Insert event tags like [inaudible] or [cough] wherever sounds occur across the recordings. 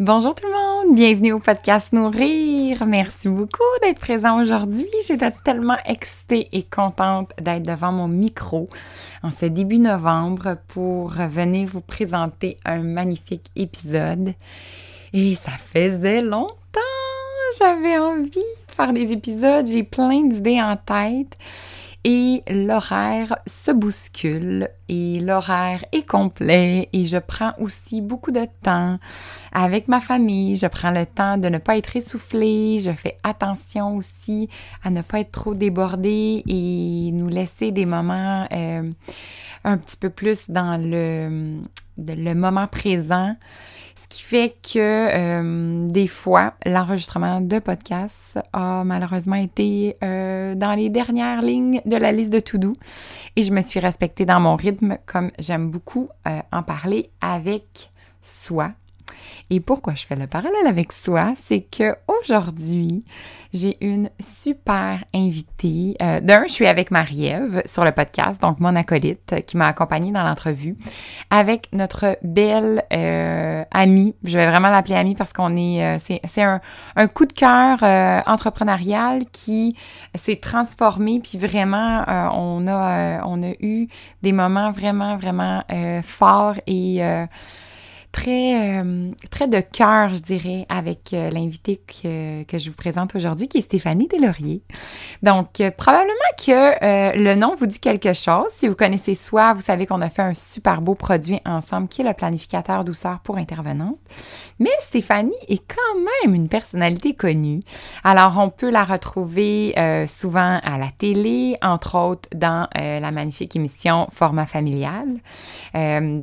Bonjour tout le monde, bienvenue au podcast Nourrir. Merci beaucoup d'être présent aujourd'hui. J'étais tellement excitée et contente d'être devant mon micro en ce début novembre pour venir vous présenter un magnifique épisode. Et ça faisait longtemps, j'avais envie de faire des épisodes, j'ai plein d'idées en tête et l'horaire se bouscule et l'horaire est complet et je prends aussi beaucoup de temps avec ma famille. Je prends le temps de ne pas être essoufflée. Je fais attention aussi à ne pas être trop débordée et nous laisser des moments euh, un petit peu plus dans le, le moment présent. Ce qui fait que euh, des fois, l'enregistrement de podcast a malheureusement été euh, dans les dernières lignes de la liste de tout doux et je me suis respectée dans mon rythme comme j'aime beaucoup euh, en parler avec soi et pourquoi je fais le parallèle avec soi, c'est que aujourd'hui, j'ai une super invitée. Euh, D'un, je suis avec Marie-Ève sur le podcast, donc mon acolyte qui m'a accompagnée dans l'entrevue, avec notre belle euh, amie. Je vais vraiment l'appeler amie parce qu'on est, euh, c'est un, un, coup de cœur entrepreneurial qui s'est transformé, puis vraiment, on a, on a eu des moments vraiment, vraiment forts et très, euh, très de cœur, je dirais, avec euh, l'invité que, que, je vous présente aujourd'hui, qui est Stéphanie Deslauriers. Donc, euh, probablement que le nom vous dit quelque chose. Si vous connaissez soi, vous savez qu'on a fait un super beau produit ensemble qui est le planificateur douceur pour intervenantes. Mais Stéphanie est quand même une personnalité connue. Alors, on peut la retrouver souvent à la télé, entre autres dans la magnifique émission Format familial,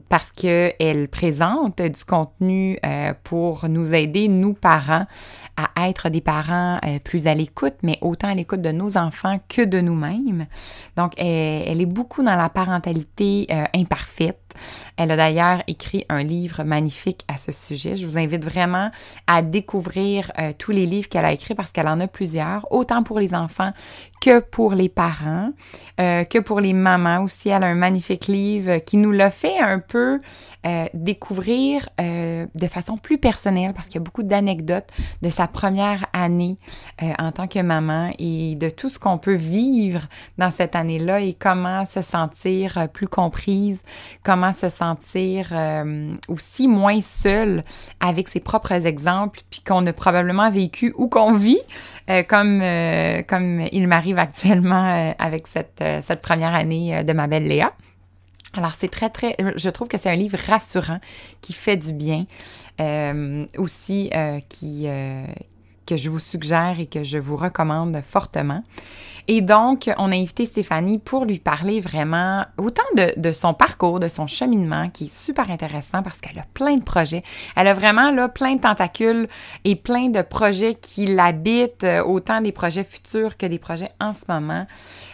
parce qu'elle présente du contenu euh, pour nous aider, nous parents, à être des parents euh, plus à l'écoute, mais autant à l'écoute de nos enfants que de nous-mêmes. Donc, elle, est beaucoup dans la parentalité euh, imparfaite. Elle a d'ailleurs écrit un livre magnifique à ce sujet. Je vous invite vraiment à découvrir tous les livres qu'elle a écrits parce qu'elle en a plusieurs, autant pour les enfants que pour les parents, que pour les mamans aussi. Elle a un magnifique livre qui nous l'a fait un peu découvrir de façon plus personnelle parce qu'il y a beaucoup d'anecdotes de sa première année euh, en tant que maman et de tout ce qu'on peut vivre dans cette année-là et comment se sentir euh, plus comprise, comment se sentir euh, aussi moins seule avec ses propres exemples, puis qu'on a probablement vécu ou qu'on vit, comme, comme il m'arrive actuellement avec cette, cette première année de ma belle Léa. Alors c'est très très, je trouve que c'est un livre rassurant qui fait du bien, euh, aussi euh, euh, que je vous suggère et que je vous recommande fortement. Et donc, on a invité Stéphanie pour lui parler vraiment autant de, son parcours, de son cheminement, qui est super intéressant parce qu'elle a plein de projets. Elle a vraiment là plein de tentacules et plein de projets qui l'habitent, euh, autant des projets futurs que des projets en ce moment.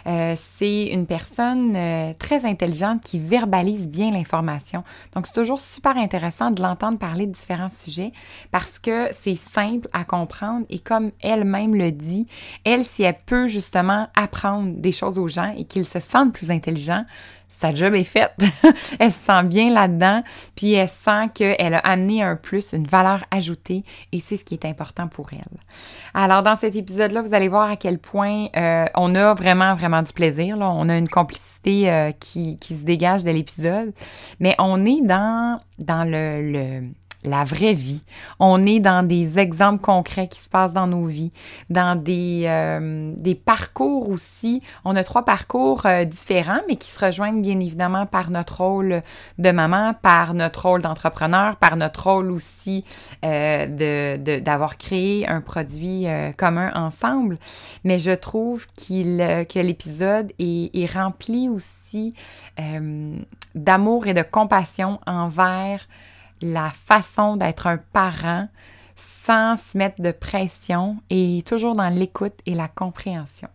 Euh, c'est une personne euh, très intelligente qui verbalise bien l'information. Donc, c'est toujours super intéressant de l'entendre parler de différents sujets parce que c'est simple à comprendre et comme elle-même le dit, elle, si elle peut justement apprendre des choses aux gens et qu'ils se sentent plus intelligents, sa job est faite. [laughs] elle se sent bien là-dedans, puis elle sent qu'elle a amené un plus, une valeur ajoutée, et c'est ce qui est important pour elle. Alors, dans cet épisode-là, vous allez voir à quel point euh, on a vraiment, vraiment du plaisir. Là. On a une complicité euh, qui, qui se dégage de l'épisode, mais on est dans, dans le, le la vraie vie. On est dans des exemples concrets qui se passent dans nos vies, dans des, euh, des parcours aussi. On a trois parcours euh, différents, mais qui se rejoignent bien évidemment par notre rôle de maman, par notre rôle d'entrepreneur, par notre rôle aussi euh, de, d'avoir créé un produit commun ensemble. Mais je trouve qu'il, que l'épisode est, est rempli aussi d'amour et de compassion envers la façon d'être un parent sans se mettre de pression et toujours dans l'écoute et la compréhension.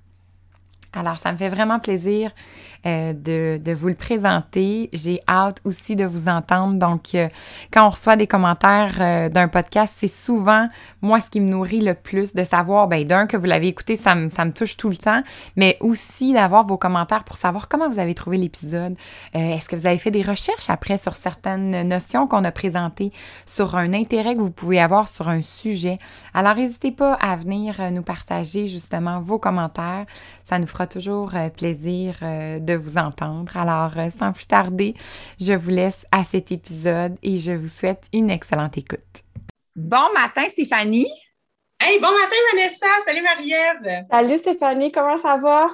Alors, ça me fait vraiment plaisir euh, de, de, vous le présenter. J'ai hâte aussi de vous entendre. Donc, euh, quand on reçoit des commentaires euh, d'un podcast, c'est souvent moi ce qui me nourrit le plus de savoir, ben d'un, que vous l'avez écouté, ça me, ça me touche tout le temps, mais aussi d'avoir vos commentaires pour savoir comment vous avez trouvé l'épisode. Est-ce que vous avez fait des recherches après sur certaines notions qu'on a présentées, sur un intérêt que vous pouvez avoir sur un sujet? Alors, n'hésitez pas à venir nous partager justement vos commentaires. Ça nous fera toujours euh, plaisir euh, de vous entendre. Alors, euh, sans plus tarder, je vous laisse à cet épisode et je vous souhaite une excellente écoute. Bon matin, Stéphanie. Hey, bon matin, Vanessa. Salut, Marie-Ève. Salut, Stéphanie. Comment ça va?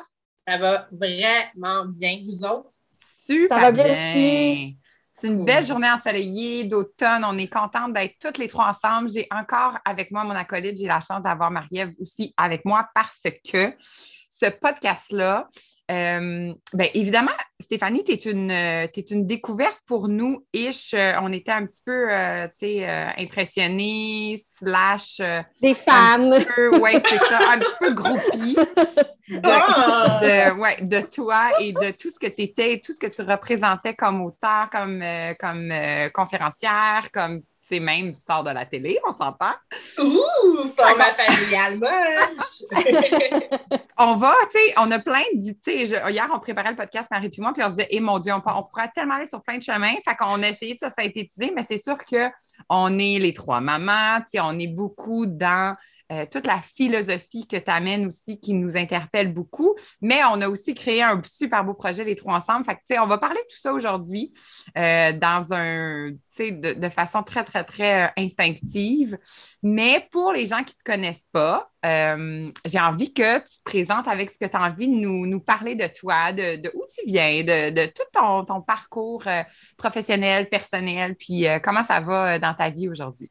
Ça va vraiment bien. Vous autres? Super ça va bien. C'est une belle journée ensoleillée d'automne. On est contente d'être toutes les trois ensemble. J'ai encore avec moi mon acolyte. J'ai la chance d'avoir Marie-Ève aussi avec moi parce que ce podcast-là, euh, ben, évidemment, Stéphanie, tu es, une, es une découverte pour nous, ish. On était un petit peu, euh, tu sais, euh, impressionnés, slash. Des fans. Oui, c'est ça, un petit peu groupie ah! de, ouais, de toi et de tout ce que tu étais, tout ce que tu représentais comme auteur, comme, comme conférencière, comme c'est même star de la télé, on s'entend. Ouh, format familial on va, tu sais, on a plein de, tu sais, hier, on préparait le podcast, Marie puis moi, puis on disait, eh mon Dieu, on, on pourrait tellement aller sur plein de chemins. Fait qu'on a essayé de se synthétiser, mais c'est sûr qu'on est les trois mamans, tu sais, on est beaucoup dans euh, toute la philosophie que tu amènes aussi qui nous interpelle beaucoup. Mais on a aussi créé un super beau projet, les trois ensemble. Fait que, on va parler de tout ça aujourd'hui euh, dans un, de, de façon très, très, très euh, instinctive. Mais pour les gens qui ne te connaissent pas, j'ai envie que tu te présentes avec ce que tu as envie de nous, nous, parler de toi, de, de, où tu viens, de, tout ton parcours professionnel, personnel, puis comment ça va dans ta vie aujourd'hui.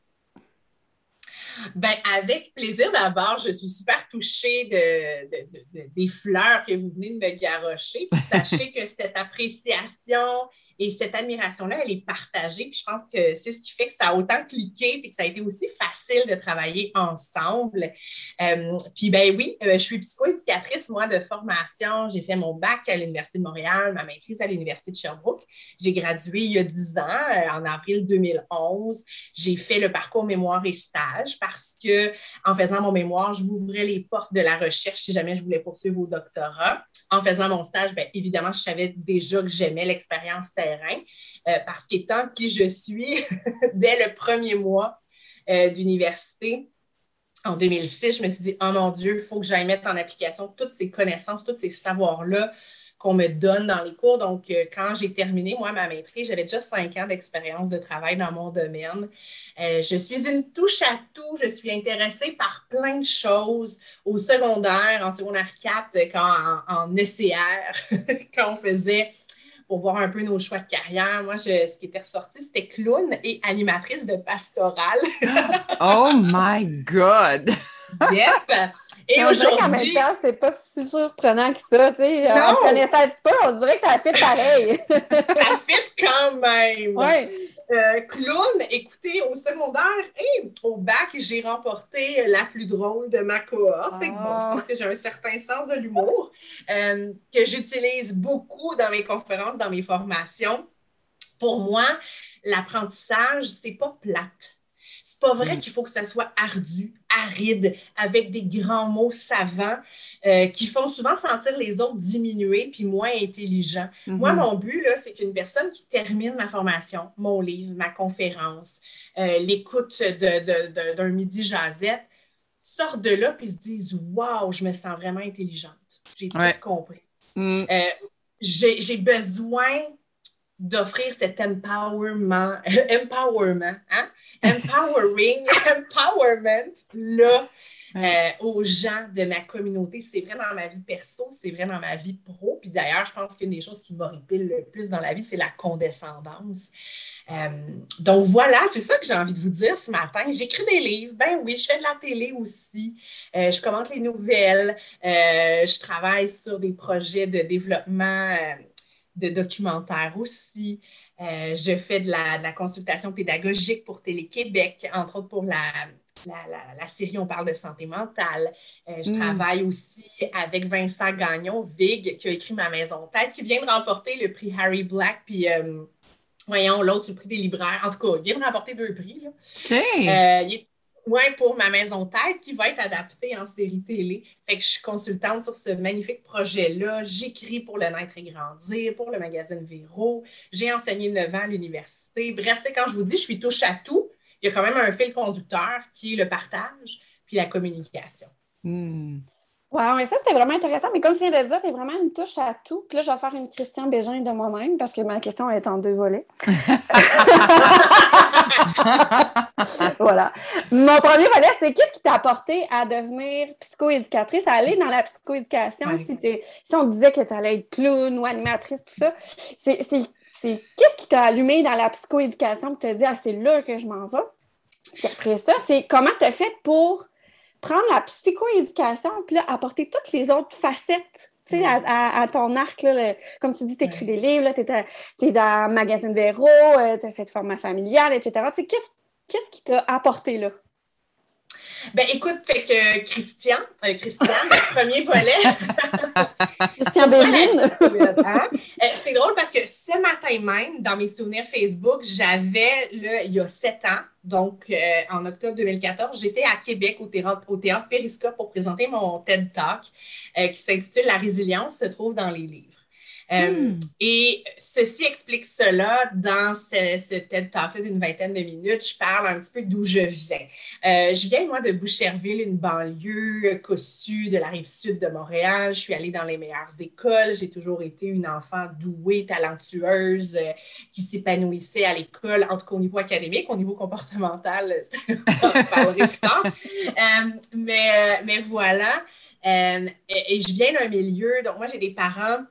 Ben, avec plaisir d'abord. Je suis super touchée de, des fleurs que vous venez de me garrocher. sachez que cette appréciation et cette admiration-là, elle est partagée. Je pense que c'est ce qui fait que ça a autant cliqué puis que ça a été aussi facile de travailler ensemble. Euh, puis ben oui, euh, je suis psychoéducatrice, moi, de formation. J'ai fait mon bac à l'Université de Montréal, ma maîtrise à l'Université de Sherbrooke. J'ai gradué il y a 10 ans, euh, en avril 2011. J'ai fait le parcours mémoire et stage parce que en faisant mon mémoire, je m'ouvrais les portes de la recherche si jamais je voulais poursuivre au doctorat. En faisant mon stage, bien évidemment, je savais déjà que j'aimais l'expérience terrain euh, parce qu'étant qui je suis, [laughs] dès le premier mois euh, d'université, en 2006, je me suis dit, oh mon Dieu, il faut que j'aille mettre en application toutes ces connaissances, tous ces savoirs-là qu'on me donne dans les cours. Donc, euh, quand j'ai terminé, moi, ma maîtrise, j'avais déjà cinq ans d'expérience de travail dans mon domaine. je suis une touche à tout. Je suis intéressée par plein de choses au secondaire, en secondaire 4, quand en, en ECR, [laughs] quand on faisait pour voir un peu nos choix de carrière. Moi, ce qui était ressorti, c'était clown et animatrice de pastorale. [laughs] oh my God! Yep! Et aujourd'hui. En même temps, c'est pas si surprenant que ça. Tu sais, on connaissait un petit peu, on dirait que ça fait pareil. [laughs] [laughs] ça fit quand même. Oui. Euh, clown, écoutez, au secondaire et au bac, j'ai remporté la plus drôle de ma cohorte. bon, je pense ah. que j'ai un certain sens de l'humour euh, que j'utilise beaucoup dans mes conférences, dans mes formations. Pour moi, l'apprentissage, c'est pas plate. C'est pas vrai mm. qu'il faut que ça soit ardu, aride, avec des grands mots savants euh, qui font souvent sentir les autres diminués puis moins intelligents. Mm-hmm. Moi, mon but, c'est qu'une personne qui termine ma formation, mon livre, ma conférence, euh, l'écoute d'un midi jasette, sorte de là puis se dise Waouh, je me sens vraiment intelligente. J'ai tout compris. Mm. Euh, j'ai besoin d'offrir cet empowerment, [laughs] empowerment, hein? empowering, [laughs] empowerment-là euh, aux gens de ma communauté. C'est vrai dans ma vie perso, c'est vrai dans ma vie pro. Puis d'ailleurs, je pense qu'une des choses qui m'horripile le plus dans la vie, c'est la condescendance. Euh, donc voilà, c'est ça que j'ai envie de vous dire ce matin. J'écris des livres, ben oui, je fais de la télé aussi, euh, je commente les nouvelles, je travaille sur des projets de développement de documentaires aussi. je fais de la, de la, consultation pédagogique pour Télé-Québec, entre autres pour la, la, série On parle de santé mentale. Euh, je hmm. travaille aussi avec Vincent Gagnon, Vig, qui a écrit Ma maison tête, qui vient de remporter le prix Harry Black, puis euh, voyons, l'autre, le prix des libraires. En tout cas, il vient de remporter deux prix. OK. Euh, oui, pour ma maison tête qui va être adaptée en série télé. Fait que je suis consultante sur ce magnifique projet-là. J'écris pour le Naître et Grandir, pour le magazine Véro. J'ai enseigné 9 ans à l'université. Bref, quand je vous dis, je suis touche à tout il y a quand même un fil conducteur qui est le partage puis la communication. Hmm. Wow, et ça, c'était vraiment intéressant. Mais comme tu viens de dire, tu es vraiment une touche à tout. Puis là, je vais faire une Christian Bégin de moi-même parce que ma question est en deux volets. [laughs] [laughs] voilà. Mon premier volet, c'est qu'est-ce qui t'a apporté à devenir psychoéducatrice, à aller dans la psychoéducation? Si, si, on disait que tu allais être clown ou animatrice, tout ça, c'est c'est qu'est-ce qui t'a allumé dans la psychoéducation pour te dire, ah, c'est là que je m'en vais? Puis après ça, c'est comment tu as fait pour prendre la psychoéducation puis là, apporter toutes les autres facettes à, ton arc. comme tu dis, tu écris des livres, tu es, dans le magazine Véro, euh, tu as fait de format familial, etc. Qu'est-ce qui t'a apporté là? Ben écoute, fait que Christian, euh, Christian, le premier volet. [laughs] Christian Bégine. Hein? Euh, c'est drôle parce que ce matin même, dans mes souvenirs Facebook, j'avais, il y a sept ans, donc euh, en octobre 2014, j'étais à Québec au théâtre, au théâtre Périscope pour présenter mon TED Talk qui s'intitule La résilience se trouve dans les livres. Euh, hmm. Et ceci explique cela dans ce, ce TED Talk d'une vingtaine de minutes. Je parle un petit peu d'où je viens. Euh, je viens, moi, de Boucherville, une banlieue cossue de la rive sud de Montréal. Je suis allée dans les meilleures écoles. J'ai toujours été une enfant douée, talentueuse, euh, qui s'épanouissait à l'école, en tout cas au niveau académique, au niveau comportemental, [laughs] on parlerai plus tard. mais, mais voilà. et, et je viens d'un milieu, donc moi, j'ai des parents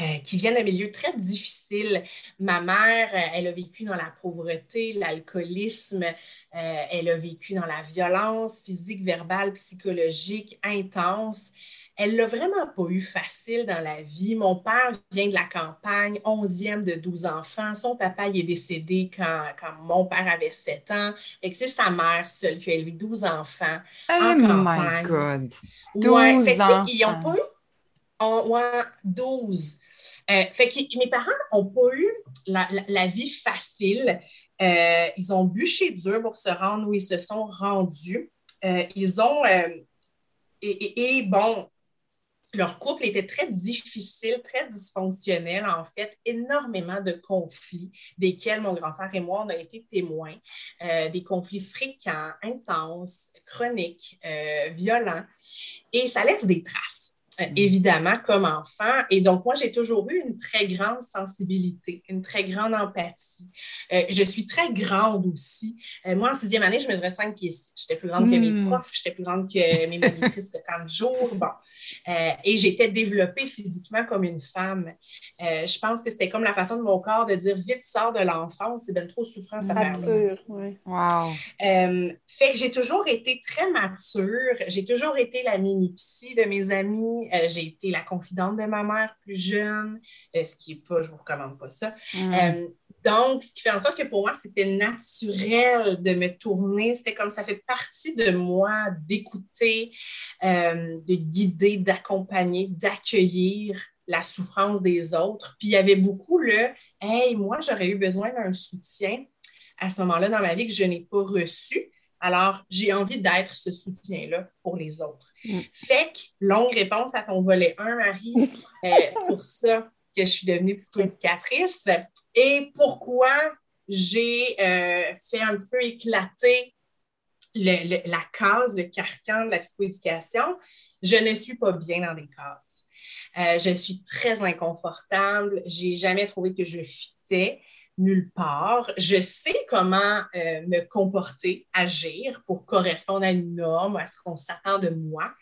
euh, qui viennent d'un milieu très difficile. Ma mère, euh, elle a vécu dans la pauvreté, l'alcoolisme, euh, elle a vécu dans la violence physique, verbale, psychologique intense. Elle l'a vraiment pas eu facile dans la vie. Mon père vient de la campagne, onzième de 12 enfants. Son papa il est décédé quand, mon père avait 7 ans. Et c'est sa mère seule qui a élevé 12 enfants oh en campagne. my God! 12 enfants. Ils n'ont pas eu 12. Euh, fait que mes parents n'ont pas eu la, vie facile. Euh, ils ont bûché dur pour se rendre où ils se sont rendus. Euh, ils ont. Et, bon, leur couple était très difficile, très dysfonctionnel, en fait, énormément de conflits, desquels mon grand frère et moi, on a été témoins, des conflits fréquents, intenses, chroniques, violents, et ça laisse des traces. Euh, mm. évidemment, comme enfant. Et donc, moi, j'ai toujours eu une très grande sensibilité, une très grande empathie. Euh, je suis très grande aussi. Euh, moi, en sixième année, je mesurais 5 pieds J'étais plus grande que mes mm. profs, j'étais plus grande que mes monitrices de 40 jours. Bon. et j'étais développée physiquement comme une femme. je pense que c'était comme la façon de mon corps de dire vite, sors de l'enfance, c'est bien trop souffrant, ça Mature, oui. Wow. fait que j'ai toujours été très mature. J'ai toujours été la mini-psy de mes amis. Euh, j'ai été la confidente de ma mère plus jeune, euh, ce qui n'est pas, je ne vous recommande pas ça. Mm. Euh, donc, ce qui fait en sorte que pour moi, c'était naturel de me tourner. C'était comme ça fait partie de moi d'écouter, de guider, d'accompagner, d'accueillir la souffrance des autres. Puis il y avait beaucoup le Hey, moi, j'aurais eu besoin d'un soutien à ce moment-là dans ma vie que je n'ai pas reçu. Alors, j'ai envie d'être ce soutien-là pour les autres. Mm. Fait que, longue réponse à ton volet 1, Marie. [laughs] Euh, c'est pour ça que je suis devenue psychoéducatrice. Et pourquoi j'ai euh, fait un petit peu éclater la case, le carcan de la psychoéducation? Je ne suis pas bien dans des cases. Euh, je suis très inconfortable. J'ai jamais trouvé que je fitais nulle part. Je sais comment euh, me comporter, agir pour correspondre à une norme, à ce qu'on s'attend de moi.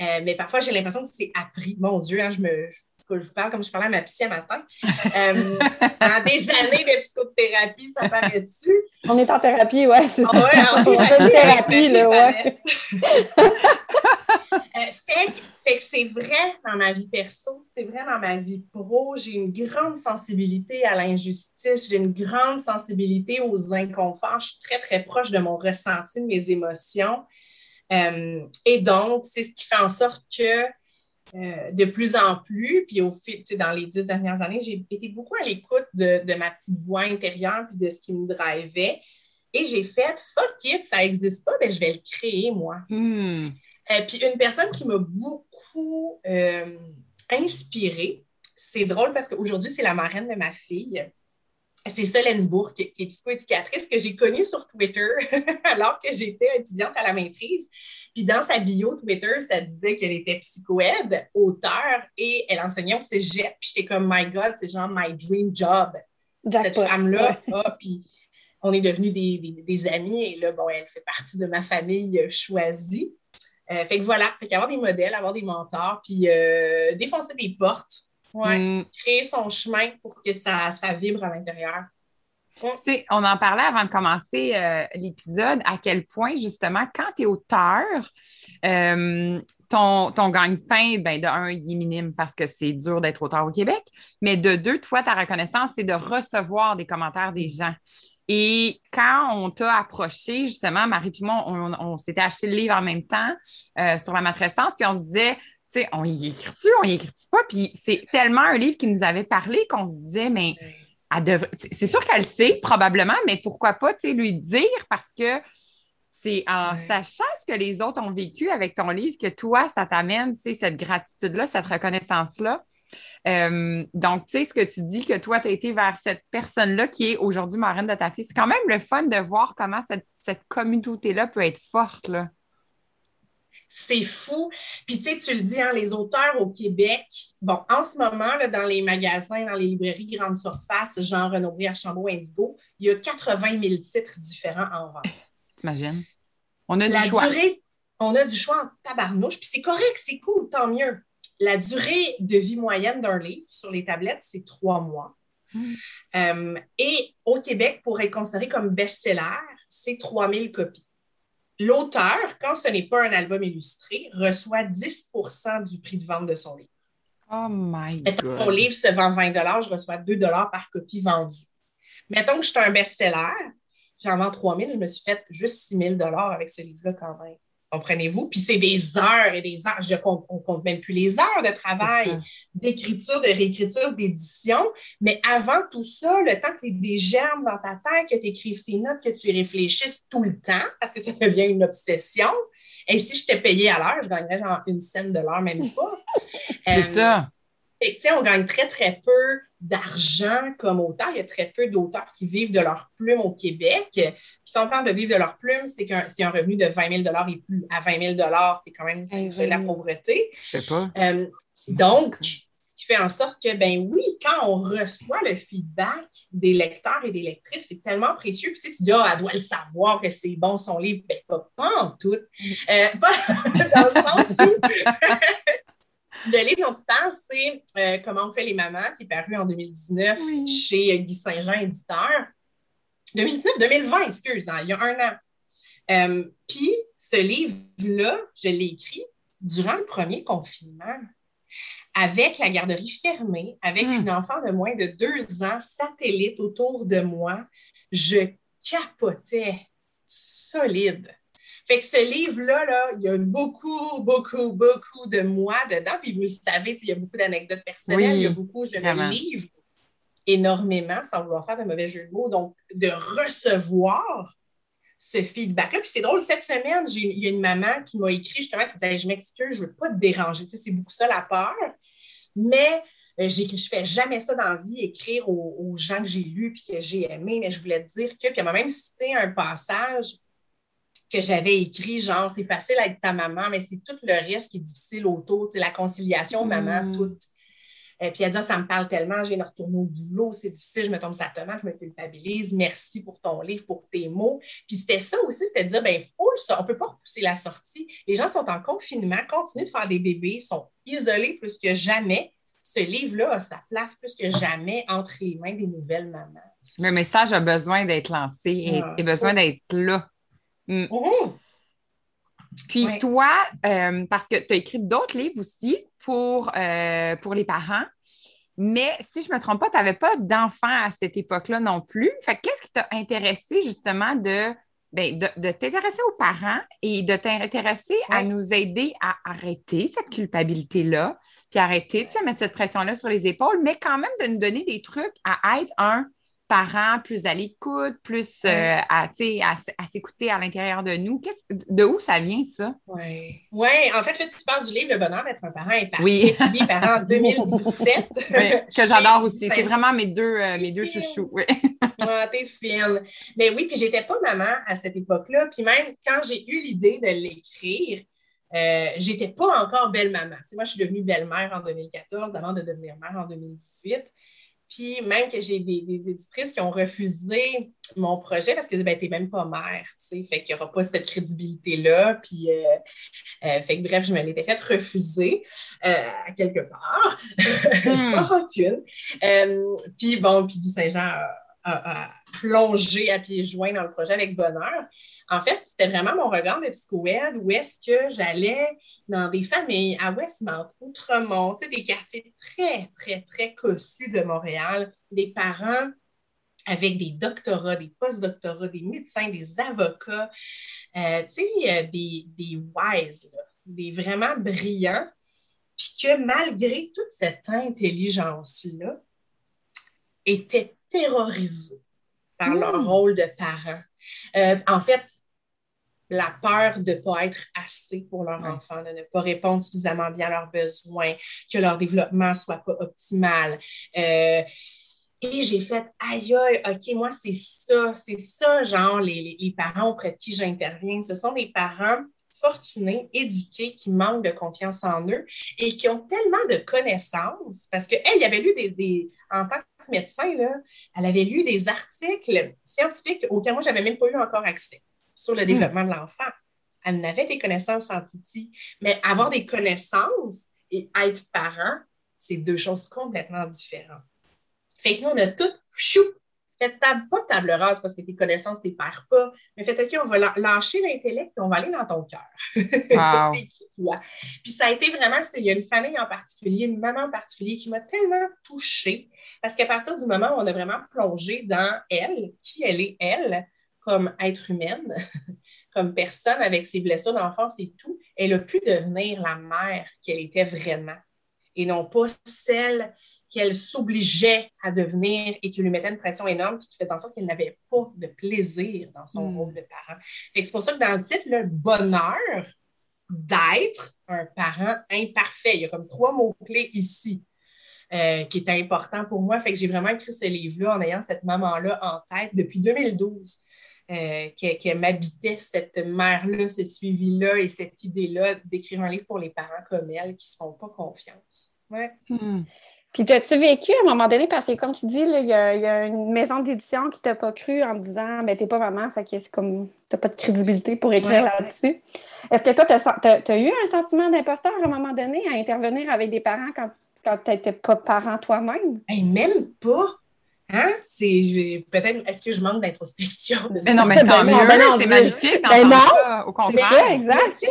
Euh, mais parfois, j'ai l'impression que c'est appris. Mon Dieu, hein, je me, je vous parle comme je parlais à ma psy à matin. Euh, [laughs] des années de psychothérapie, ça paraît-tu? On est en thérapie, ouais, c'est ça. Ouais, en thérapie, thérapie là, ouais. [laughs] Euh, fait, que c'est vrai dans ma vie perso, c'est vrai dans ma vie pro. J'ai une grande sensibilité à l'injustice, j'ai une grande sensibilité aux inconforts. Je suis très, très proche de mon ressenti, de mes émotions. Euh, et donc, c'est ce qui fait en sorte que euh, de plus en plus, puis au fil, dans les dix dernières années, j'ai été beaucoup à l'écoute de, ma petite voix intérieure puis de ce qui me drivait. Et j'ai fait fuck it, ça n'existe pas, ben, je vais le créer moi. Hmm. Euh, puis une personne qui m'a beaucoup euh, inspirée, c'est drôle parce qu'aujourd'hui, c'est la marraine de ma fille c'est Solène Bourque, qui est psychoéducatrice, que j'ai connue sur Twitter [laughs] alors que j'étais étudiante à la maîtrise. Puis dans sa bio Twitter, ça disait qu'elle était psychoède, auteur, et elle enseignait au cégep. Puis j'étais comme, my God, c'est genre my dream job. Cette femme-là, puis on est devenus des, amis, et là, bon, elle fait partie de ma famille choisie. Euh, fait que voilà, fait qu'avoir des modèles, avoir des mentors, puis euh, défoncer des portes, Ouais. Mm. Créer son chemin pour que ça, ça vibre à l'intérieur. on en parlait avant de commencer euh, l'épisode, à quel point, justement, quand tu es auteur, ton, ton gagne-pain, ben, de un, il est minime parce que c'est dur d'être auteur au Québec, mais de deux, toi, ta reconnaissance, c'est de recevoir des commentaires des gens. Et quand on t'a approché, justement, Marie et moi, on, s'était acheté le livre en même temps euh, sur la matrescence, puis on se disait, sais, on y écrit-tu, on y écrit pas? Puis c'est tellement un livre qui nous avait parlé qu'on se disait, mais c'est sûr qu'elle sait, probablement, mais pourquoi pas, lui dire? Parce que c'est en sachant ce que les autres ont vécu avec ton livre que toi, ça t'amène, cette gratitude-là, cette reconnaissance-là. Euh, donc, tu sais, ce que tu dis que toi, tu as été vers cette personne-là qui est aujourd'hui marraine de ta fille, c'est quand même le fun de voir comment cette, cette communauté-là peut être forte. Là. C'est fou. Puis, tu sais, tu le dis, hein, les auteurs au Québec, bon, en ce moment, là, dans les magasins, dans les librairies grande surface, genre Renaud Archambault, Indigo, il y a 80 000 titres différents en vente. T'imagines? On a du choix. on a du choix en tabarnouche. Puis c'est correct, c'est cool, tant mieux. La durée de vie moyenne d'un livre sur les tablettes, c'est trois mois. Hmm. Euh, et au Québec, pour être considéré comme best-seller, c'est 3000 copies l'auteur, quand ce n'est pas un album illustré, reçoit 10% du prix de vente de son livre. Oh my God. Mon livre se vend 20 je reçois 2 par copie vendue. Mettons que je suis un best-seller, j'en vends 3 000, je me suis fait juste 6 000 avec ce livre-là quand même. Comprenez-vous? Puis c'est des heures et des heures. Je on compte même plus les heures de travail, d'écriture, de réécriture, d'édition. Mais avant tout ça, le temps que des germes dans ta tête, que tu écrives tes notes, que tu réfléchisses tout le temps, parce que ça devient une obsession. Et si je t'ai payé à l'heure, je gagnerais genre une scène de l'heure, même pas. c'est euh, ça. Et, on gagne très, très peu d'argent comme auteur. Il y a très peu d'auteurs qui vivent de leur plume au Québec. Puis quand on parle de vivre de leur plume, c'est qu'un un revenu de 20 000 et plus. À 20 000 c'est quand même c'est la pauvreté. Je sais pas. Euh, donc, ce qui fait en sorte que, ben oui, quand on reçoit le feedback des lecteurs et des lectrices, c'est tellement précieux. Puis tu, sais, tu dis, ah, elle doit le savoir que c'est bon son livre. Ben, pas, pas en tout. Euh, pas [laughs] dans le sens où Le livre dont tu parles, c'est euh, Comment on fait les mamans, qui est paru en 2019 chez Guy Saint-Jean, éditeur. 2019-2020, excuse, hein, il y a un an. Euh, puis, ce livre-là, je l'ai écrit durant le premier confinement, avec la garderie fermée, avec hmm. une enfant de moins de deux ans, satellite autour de moi. Je capotais solide. Fait que ce livre-là, là, il y a beaucoup, beaucoup, beaucoup de moi dedans. Puis vous le savez, il y a beaucoup d'anecdotes personnelles, il y a beaucoup, je me livre énormément sans vouloir faire de mauvais jeu de mots. Donc, de recevoir ce feedback-là. Puis c'est drôle, cette semaine, il y a une maman qui m'a écrit justement qui disait Je m'excuse, je ne veux pas te déranger. Tu sais, c'est beaucoup ça la peur. Mais euh, je ne fais jamais ça dans la vie, écrire aux, aux gens que j'ai lus et que j'ai aimés. Mais je voulais te dire que, puis elle m'a même cité un passage que j'avais écrit, genre, c'est facile avec ta maman, mais c'est tout le reste qui est difficile autour, la conciliation, maman, mm. tout. Euh, puis elle dit, ah, ça me parle tellement, je viens de retourner au boulot, c'est difficile, je me tombe sa tomate, je me culpabilise, merci pour ton livre, pour tes mots. Puis c'était ça aussi, c'était de dire, ben faut ça, on ne peut pas repousser la sortie. Les gens sont en confinement, continuent de faire des bébés, sont isolés plus que jamais. Ce livre-là a sa place plus que jamais entre les mains des nouvelles mamans. Le message a besoin d'être lancé et, a ah, besoin d'être là. Mm. Mm-hmm. Puis toi, euh, parce que tu as écrit d'autres livres aussi pour, euh, pour les parents, mais si je ne me trompe pas, tu n'avais pas d'enfants à cette époque-là non plus. Fait qu'est-ce qui t'a intéressé justement de, ben, de, t'intéresser aux parents et de t'intéresser à nous aider à arrêter cette culpabilité-là, puis arrêter de se mettre cette pression-là sur les épaules, mais quand même de nous donner des trucs à être un parents plus à l'écoute, plus euh, à, à, s'écouter à l'intérieur de nous. De où ça vient, ça? Oui. Ouais, en fait, là, tu parles du livre Le bonheur d'être un parent imparfait, oui. parent en [laughs] 2017. que j'adore aussi. [laughs] C'est vraiment mes deux, euh, mes deux chouchous. Oui. [laughs] ah, t'es fine. Mais oui, puis j'étais pas maman à cette époque-là. Puis même quand j'ai eu l'idée de l'écrire, euh, j'étais pas encore belle-maman. moi, je suis devenue belle-mère en 2014 avant de devenir mère en 2018. Puis même que j'ai des, éditrices qui ont refusé mon projet parce que ben, t'es même pas mère, tu sais, fait qu'il n'y aura pas cette crédibilité-là. Puis, euh, euh, fait que bref, je me l'étais fait refuser euh, à quelque part, sans [laughs] hmm. rancune. puis bon, puis Saint-Jean a, plongé à pieds joints dans le projet avec bonheur. En fait, c'était vraiment mon regard de psychoède où est-ce que j'allais dans des familles à Westmount, Outremont, des quartiers très, très, très cossus de Montréal, des parents avec des doctorats, des post-doctorats, des médecins, des avocats, euh, euh, des, des wise, des vraiment brillants, puis que malgré toute cette intelligence-là, étaient terrorisés par leur mmh. rôle de parents. Euh, en fait, la peur de ne pas être assez pour leur enfant, de ne pas répondre suffisamment bien à leurs besoins, que leur développement ne soit pas optimal. Euh, et j'ai fait, aïe, aïe, OK, moi, c'est ça, c'est ça, genre, les, les parents auprès de qui j'interviens. Ce sont des parents fortunés, éduqués, qui manquent de confiance en eux et qui ont tellement de connaissances, parce qu'elle, il y avait lu des, des, en tant médecin, là, elle avait lu des articles scientifiques auxquels moi, je n'avais même pas eu encore accès sur le hmm. développement de l'enfant. Elle n'avait des connaissances en Titi, mais avoir des connaissances et être parent, c'est deux choses complètement différentes. Fait que nous, on a tout chou, fait table, pas table rase parce que tes connaissances ne perds pas, mais fait OK, on va lâcher l'intellect et on va aller dans ton cœur. [laughs] Puis ça a été vraiment, il y a une famille en particulier, une maman en particulier qui m'a tellement touchée parce qu'à partir du moment où on a vraiment plongé dans elle, qui elle est, elle, comme être humaine, [laughs] comme personne avec ses blessures d'enfance et tout, elle a pu devenir la mère qu'elle était vraiment et non pas celle qu'elle s'obligeait à devenir et qui lui mettait une pression énorme qui faisait en sorte qu'elle n'avait pas de plaisir dans son hmm. rôle de parent. C'est pour ça que dans le titre, le bonheur d'être un parent imparfait. Il y a comme trois mots-clés ici. Euh, qui est important pour moi. Fait que j'ai vraiment écrit ce livre-là en ayant cette maman-là en tête depuis 2012. Euh, que, m'habitait cette mère-là, ce suivi-là et cette idée-là d'écrire un livre pour les parents comme elle qui ne se font pas confiance. Ouais. Hmm. Puis, as-tu vécu à un moment donné, parce que comme tu dis, il y, a une maison d'édition qui t'a pas cru en disant, ben, t'es pas maman, fait que c'est comme, t'as pas de crédibilité pour écrire là-dessus. Est-ce que toi, tu as, eu un sentiment d'imposteur à un moment donné à intervenir avec des parents quand, quand tu n'étais pas parent toi-même? même pas. Hein? C'est peut-être est-ce que je manque d'introspection? Mais [laughs] non, mais tant ben mieux, ben c'est magnifique. Ben non, au contraire. exact. Tu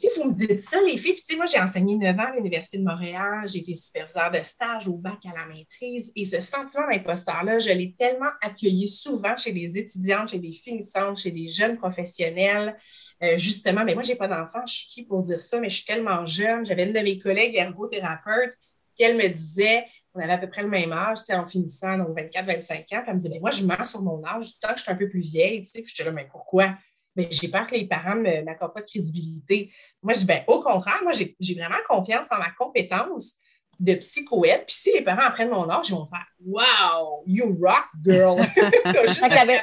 sais, vous me dites ça, les filles. Puis, moi, j'ai enseigné 9 ans à l'Université de Montréal. J'ai été superviseur de stage au bac à la maîtrise. Et ce sentiment d'imposteur-là, je l'ai tellement accueilli souvent chez des étudiantes, chez des finissantes, chez des jeunes professionnels. Euh, justement, mais moi, je n'ai pas d'enfant. Je suis qui pour dire ça, mais je suis tellement jeune. J'avais une de mes collègues ergothérapeutes qui, elle, me disait on avait à peu près le même âge, en finissant, donc 24-25 ans. Puis elle me dit, ben, moi, je mens sur mon âge, tant que je suis un peu plus vieille. Tu sais, je dis, mais pourquoi? Mais j'ai peur que les parents ne m'accordent pas de crédibilité. Moi, je dis, ben, au contraire, moi, j'ai vraiment confiance en ma compétence de psychoède. Puis si les parents apprennent mon âge, ils vont faire Wow, you rock, girl! [laughs] T'as juste avait...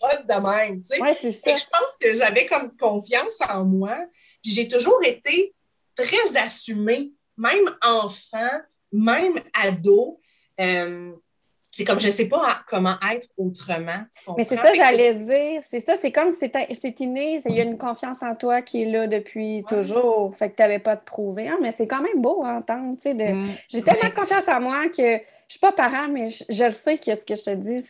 hot de même. Tu sais. Ouais, ça. Et je pense que j'avais comme confiance en moi. Puis j'ai toujours été très assumée, même enfant même ado, euh, c'est comme je ne sais pas comment être autrement. Mais c'est ça, j'allais dire. C'est ça, c'est comme c'est inné, il y a une confiance en toi qui est là depuis toujours. Fait que tu n'avais pas de prouver. Hein, mais c'est quand même beau à entendre. De... Mm. J'ai tellement confiance en moi que je ne suis pas parent, mais je, le sais que ce que je te dis,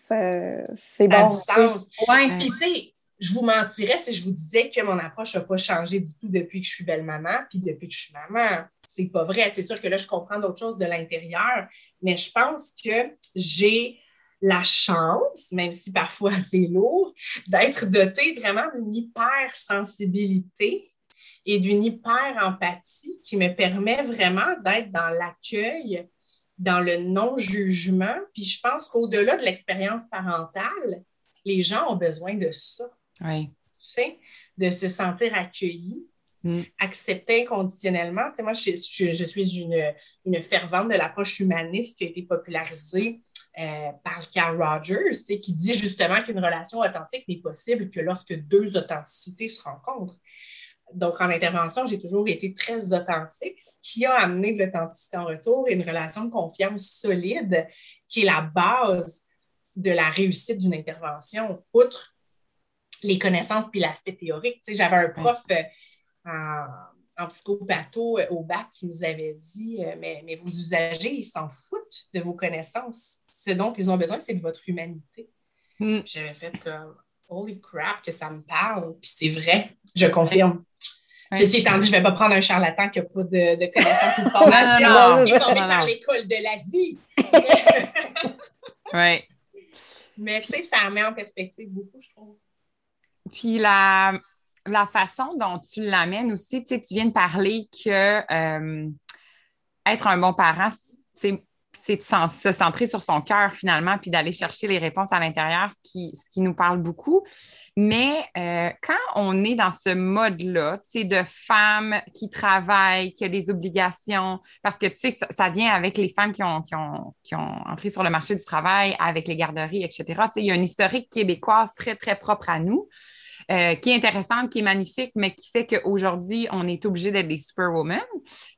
c'est bon. Ça a du sens. Ouais. Puis tu sais, je vous mentirais si je vous disais que mon approche n'a pas changé du tout depuis que je suis belle-maman, puis depuis que je suis maman. C'est pas vrai. C'est sûr que là, je comprends d'autres choses de l'intérieur, mais je pense que j'ai la chance, même si parfois [laughs] c'est lourd, d'être dotée vraiment d'une hypersensibilité et d'une hyper-empathie qui me permet vraiment d'être dans l'accueil, dans le non-jugement. Puis je pense qu'au-delà de l'expérience parentale, les gens ont besoin de ça. Oui. Tu sais, de se sentir accueillis, mm. acceptés inconditionnellement. Tu sais, moi, je, suis une, une, fervente de l'approche humaniste qui a été popularisée euh, par Carl Rogers, tu sais, qui dit justement qu'une relation authentique n'est possible que lorsque deux authenticités se rencontrent. Donc, en intervention, j'ai toujours été très authentique, ce qui a amené de l'authenticité en retour et une relation de confiance solide qui est la base de la réussite d'une intervention, outre les connaissances puis l'aspect théorique. Tu sais, J'avais un prof euh, en, en psychopatho euh, au bac qui nous avait dit euh, mais, mais vos usagers, ils s'en foutent de vos connaissances. Ce dont ils ont besoin, c'est de votre humanité. Mm. J'avais fait comme Holy crap, que ça me parle. Puis c'est vrai, je confirme. Ceci étant dit, je ne vais pas prendre un charlatan qui n'a pas de, de connaissances ou de [laughs] formation, qui est formé par l'école de la vie. oui. [laughs] Mais tu sais, ça met en perspective beaucoup, je trouve. Puis la, la façon dont tu l'amènes aussi, tu tu viens de parler que euh, être un bon parent, c'est de se centrer sur son cœur finalement, puis d'aller chercher les réponses à l'intérieur, ce qui, nous parle beaucoup. Mais euh, quand on est dans ce mode-là, de femmes qui travaillent, qui a des obligations, parce que, ça, vient avec les femmes qui ont, entré sur le marché du travail, avec les garderies, etc. Il y a une historique québécoise très, très propre à nous. Euh, qui est intéressante, qui est magnifique, mais qui fait qu'aujourd'hui, on est obligé d'être des superwomen.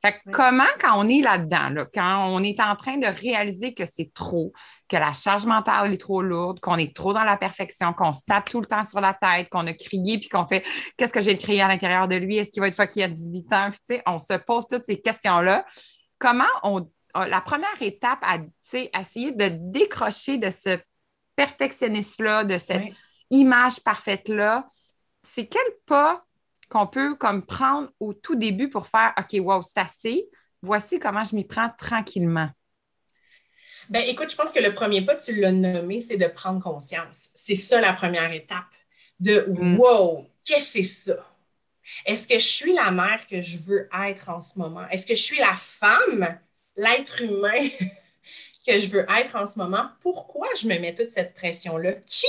Fait que comment, quand on est là-dedans, quand on est en train de réaliser que c'est trop, que la charge mentale est trop lourde, qu'on est trop dans la perfection, qu'on se tape tout le temps sur la tête, qu'on a crié, puis qu'on fait qu'est-ce que j'ai crié à l'intérieur de lui? Est-ce qu'il va être fucké à 18 ans? Puis, tu sais, on se pose toutes ces questions-là. Comment on. La première étape à essayer de décrocher de ce perfectionniste-là, de cette image parfaite-là, c'est quel pas qu'on peut comme prendre au tout début pour faire OK, wow, c'est assez. Voici comment je m'y prends tranquillement. Ben, écoute, je pense que le premier pas, tu l'as nommé, c'est de prendre conscience. C'est ça la première étape. De mm. wow, qu'est-ce que c'est ça? Est-ce que je suis la mère que je veux être en ce moment? Est-ce que je suis la femme, l'être humain [laughs] que je veux être en ce moment? Pourquoi je me mets toute cette pression-là? Qui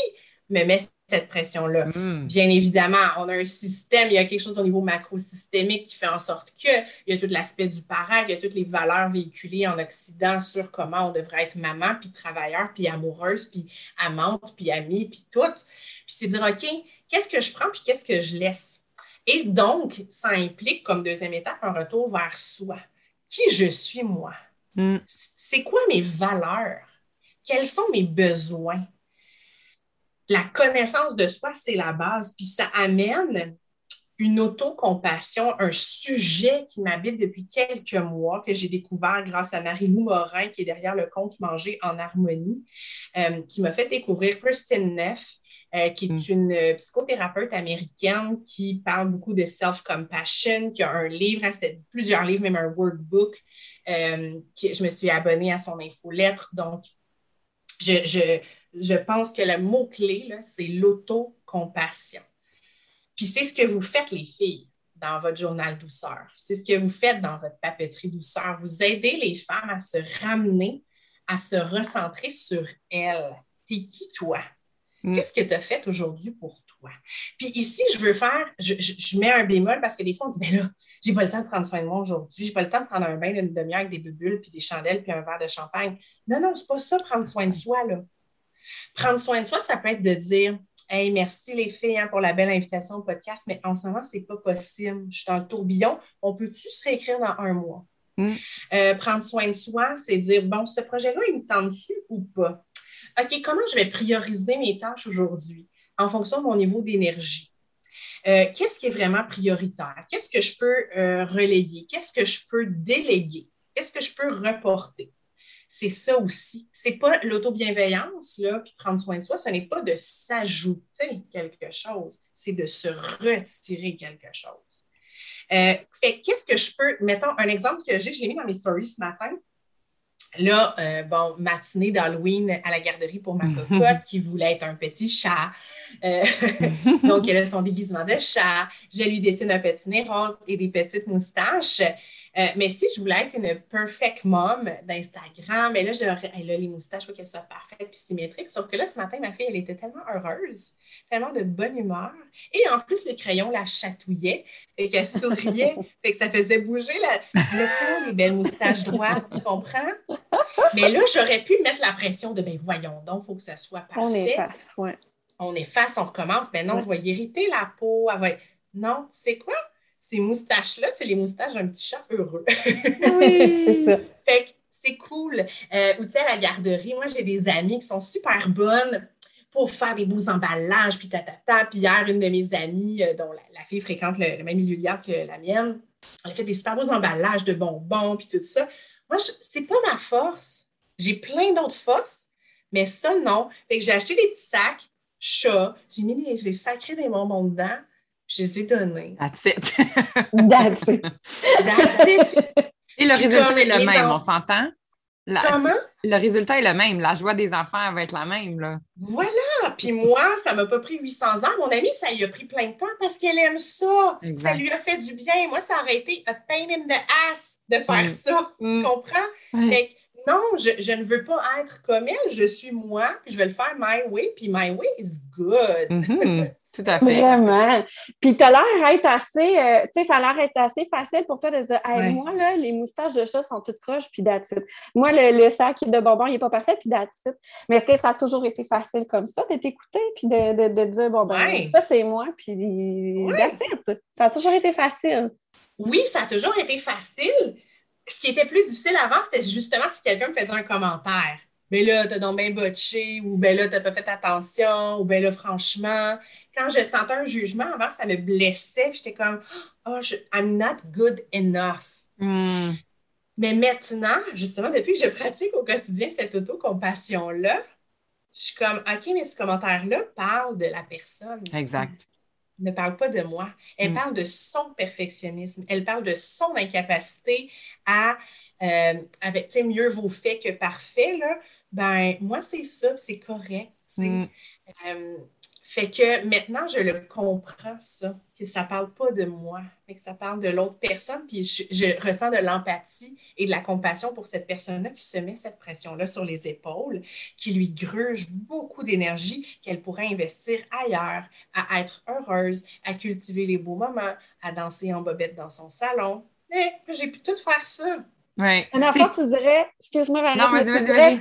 me met cette pression-là. Mm. Bien évidemment, on a un système, il y a quelque chose au niveau macro-systémique qui fait en sorte qu'il y a tout l'aspect du parent, il y a toutes les valeurs véhiculées en Occident sur comment on devrait être maman, puis travailleur, puis amoureuse, puis amante, puis amie, puis tout. Puis c'est dire, OK, qu'est-ce que je prends, puis qu'est-ce que je laisse? Et donc, ça implique comme deuxième étape un retour vers soi. Qui je suis moi? Mm. C'est quoi mes valeurs? Quels sont mes besoins? La connaissance de soi, c'est la base. Puis ça amène une autocompassion, un sujet qui m'habite depuis quelques mois, que j'ai découvert grâce à Marie-Lou Morin, qui est derrière le compte Manger en harmonie, euh, qui m'a fait découvrir Kristen Neff, euh, qui est mm. une psychothérapeute américaine qui parle beaucoup de self-compassion, qui a un livre, plusieurs livres, même un workbook. Euh, qui, je me suis abonnée à son infolettre. Donc, je, je pense que le mot-clé, c'est l'autocompassion. Puis c'est ce que vous faites, les filles, dans votre journal douceur. C'est ce que vous faites dans votre papeterie douceur. Vous aidez les femmes à se ramener, à se recentrer sur elles. T'es qui, toi? Mm. Qu'est-ce que tu as fait aujourd'hui pour toi? Puis ici, je veux faire, je, mets un bémol parce que des fois, on dit, ben là, j'ai pas le temps de prendre soin de moi aujourd'hui, j'ai pas le temps de prendre un bain d'une demi-heure avec des bulles, puis des chandelles, puis un verre de champagne. Non, non, c'est pas ça, prendre soin de soi, là. Prendre soin de soi, ça peut être de dire Hey, merci les filles hein, pour la belle invitation au podcast, mais en ce moment, ce n'est pas possible. Je suis dans le tourbillon. On peut-tu se réécrire dans un mois? Mm. Euh, prendre soin de soi, c'est dire, bon, ce projet-là, il me tente-tu ou pas? OK, comment je vais prioriser mes tâches aujourd'hui en fonction de mon niveau d'énergie? Euh, qu'est-ce qui est vraiment prioritaire? Qu'est-ce que je peux euh, relayer? Qu'est-ce que je peux déléguer? Qu'est-ce que je peux reporter? C'est ça aussi. C'est pas l'auto-bienveillance, là, puis prendre soin de soi, ce n'est pas de s'ajouter quelque chose, c'est de se retirer quelque chose. Euh, fait qu'est-ce que je peux, mettons, un exemple que j'ai, je l'ai mis dans mes stories ce matin. Là, euh, bon, matinée d'Halloween à la garderie pour ma [laughs] cocotte qui voulait être un petit chat. Euh, [laughs] donc, elle a son déguisement de chat. Je lui dessine un petit nez rose et des petites moustaches. Euh, mais si je voulais être une perfect mom d'Instagram, mais là, j'aurais, elle a les moustaches, pour qu'elle soit parfaite puis symétrique. Sauf que là, ce matin, ma fille, elle était tellement heureuse, tellement de bonne humeur. Et en plus, le crayon la chatouillait, et qu'elle souriait, [laughs] fait que ça faisait bouger le crayon des belles moustaches droites, tu comprends? Mais là, j'aurais pu mettre la pression de, ben voyons donc, il faut que ça soit parfait. On efface, oui. On efface, on recommence. Mais ben non, je vais irriter la peau. Non, tu sais quoi? Ces moustaches-là, c'est les moustaches d'un petit chat heureux. oui, [laughs] c'est ça. Fait que c'est cool. Euh, ou tu sais, à la garderie, moi, j'ai des amies qui sont super bonnes pour faire des beaux emballages, puis tatata. Puis hier, une de mes amies, euh, dont la, fille fréquente le, même milieu de que la mienne, elle a fait des super beaux emballages de bonbons, puis tout ça. Moi, c'est pas ma force. J'ai plein d'autres forces, mais ça, non. Fait que j'ai acheté des petits sacs chats, j'ai mis des, j'ai sacré des bonbons dedans, je les ai donnés. That's it. That's it. [laughs] That's it. Et le résultat est le même, on s'entend? Comment? Le résultat est le même. La joie des enfants va être la même. Là. Voilà. Puis moi, ça m'a pas pris 800 ans. Mon amie, ça lui a pris plein de temps parce qu'elle aime ça. Ça lui a fait du bien. Moi, ça aurait été a pain in the ass de faire ça. Tu mm. comprends? Fait non, je, ne veux pas être comme elle. Je suis moi. Puis je vais le faire my way. Puis my way is good. Mm-hmm. [laughs] Tout à fait. Vraiment. Puis tu as l'air être assez, euh, tu sais, ça a l'air être assez facile pour toi de dire, hey, moi, là, les moustaches de chat sont toutes croches, puis that's Moi, le, sac de bonbons, il n'est pas parfait, puis that's Mais est-ce que ça a toujours été facile comme ça, de t'écouter, puis de, de, dire, bon, ben, ça, c'est moi, puis that's Ça a toujours été facile. Oui, ça a toujours été facile. Ce qui était plus difficile avant, c'était justement si quelqu'un me faisait un commentaire ben là, t'as donc bien botché, ou ben là, t'as pas fait attention, ou ben là, franchement. Quand je sentais un jugement, avant, ça me blessait, j'étais comme, oh, I'm not good enough. Hmm. Mais maintenant, justement, depuis que je pratique au quotidien cette autocompassion-là, je suis comme, OK, mais ce commentaire-là parle de la personne. Exact. Ne parle pas de moi. Elle hmm. parle de son perfectionnisme. Elle parle de son incapacité à, euh, avec, tu sais, mieux vaut fait que parfait, là ben moi, c'est ça, c'est correct. Mm. Euh, fait que maintenant, je le comprends, ça, que ça ne parle pas de moi, mais que ça parle de l'autre personne. Puis je, ressens de l'empathie et de la compassion pour cette personne-là qui se met cette pression-là sur les épaules, qui lui gruge beaucoup d'énergie qu'elle pourrait investir ailleurs, à être heureuse, à cultiver les beaux moments, à danser en bobette dans son salon. Mais j'ai pu tout faire ça. Ouais. tu dirais, excuse-moi, Vanessa, non, vas-y, ah.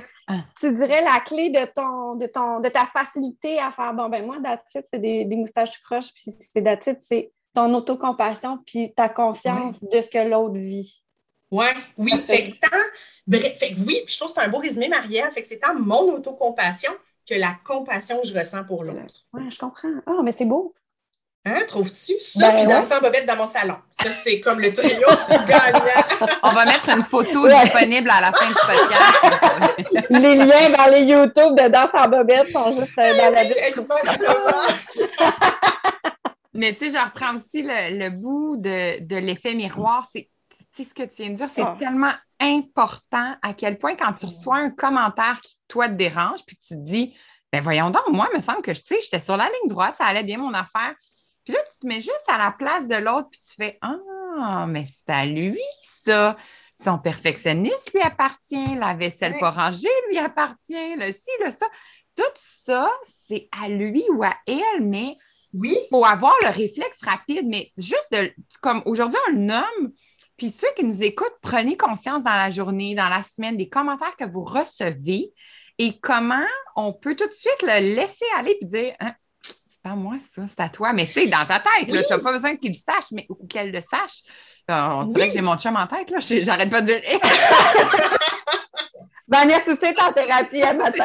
Tu dirais la clé de ton, de ton, de ta facilité à faire bon ben moi, d'attitude, c'est des, des, moustaches croches, puis c'est d'attitude, c'est ton autocompassion, puis ta conscience de ce que l'autre vit. Ouais, oui, fait que bref, fait que oui, je trouve que c'est un beau résumé, Marielle. Fait que c'est tant mon autocompassion que la compassion que je ressens pour l'autre. Oui, je comprends. Ah, mais c'est beau. Hein, trouves-tu? Ça, ben puis danser en bobette dans mon salon. Ça, c'est comme le trio [laughs] gagnant. On va mettre une photo disponible à la fin du podcast. les liens dans les YouTube de danse en bobette sont juste euh, dans la description. Mais tu sais, je reprends aussi le, bout de, de l'effet miroir. C'est ce que tu viens de dire, c'est ah. tellement important à quel point quand tu reçois un commentaire qui, toi, te dérange, puis tu te dis, ben voyons donc, moi, il me semble que, tu sais, j'étais sur la ligne droite, ça allait bien mon affaire. Puis là, tu te mets juste à la place de l'autre, puis tu fais Ah, mais c'est à lui, ça. Son perfectionniste lui appartient, la vaisselle pas rangée lui appartient, le ci, le ça. Tout ça, c'est à lui ou à elle, mais oui. faut avoir le réflexe rapide. Mais juste de, comme aujourd'hui, on le nomme, puis ceux qui nous écoutent, prenez conscience dans la journée, dans la semaine, des commentaires que vous recevez et comment on peut tout de suite le laisser aller et dire hein, c'est pas moi, ça, c'est à toi. Mais tu sais, dans ta tête, tu n'as pas besoin qu'il le sache, mais ou qu'elle le sache. On dirait que j'ai mon chum en tête, là. J'arrête pas de dire. [laughs] Vanessa aussi est en thérapie à matin.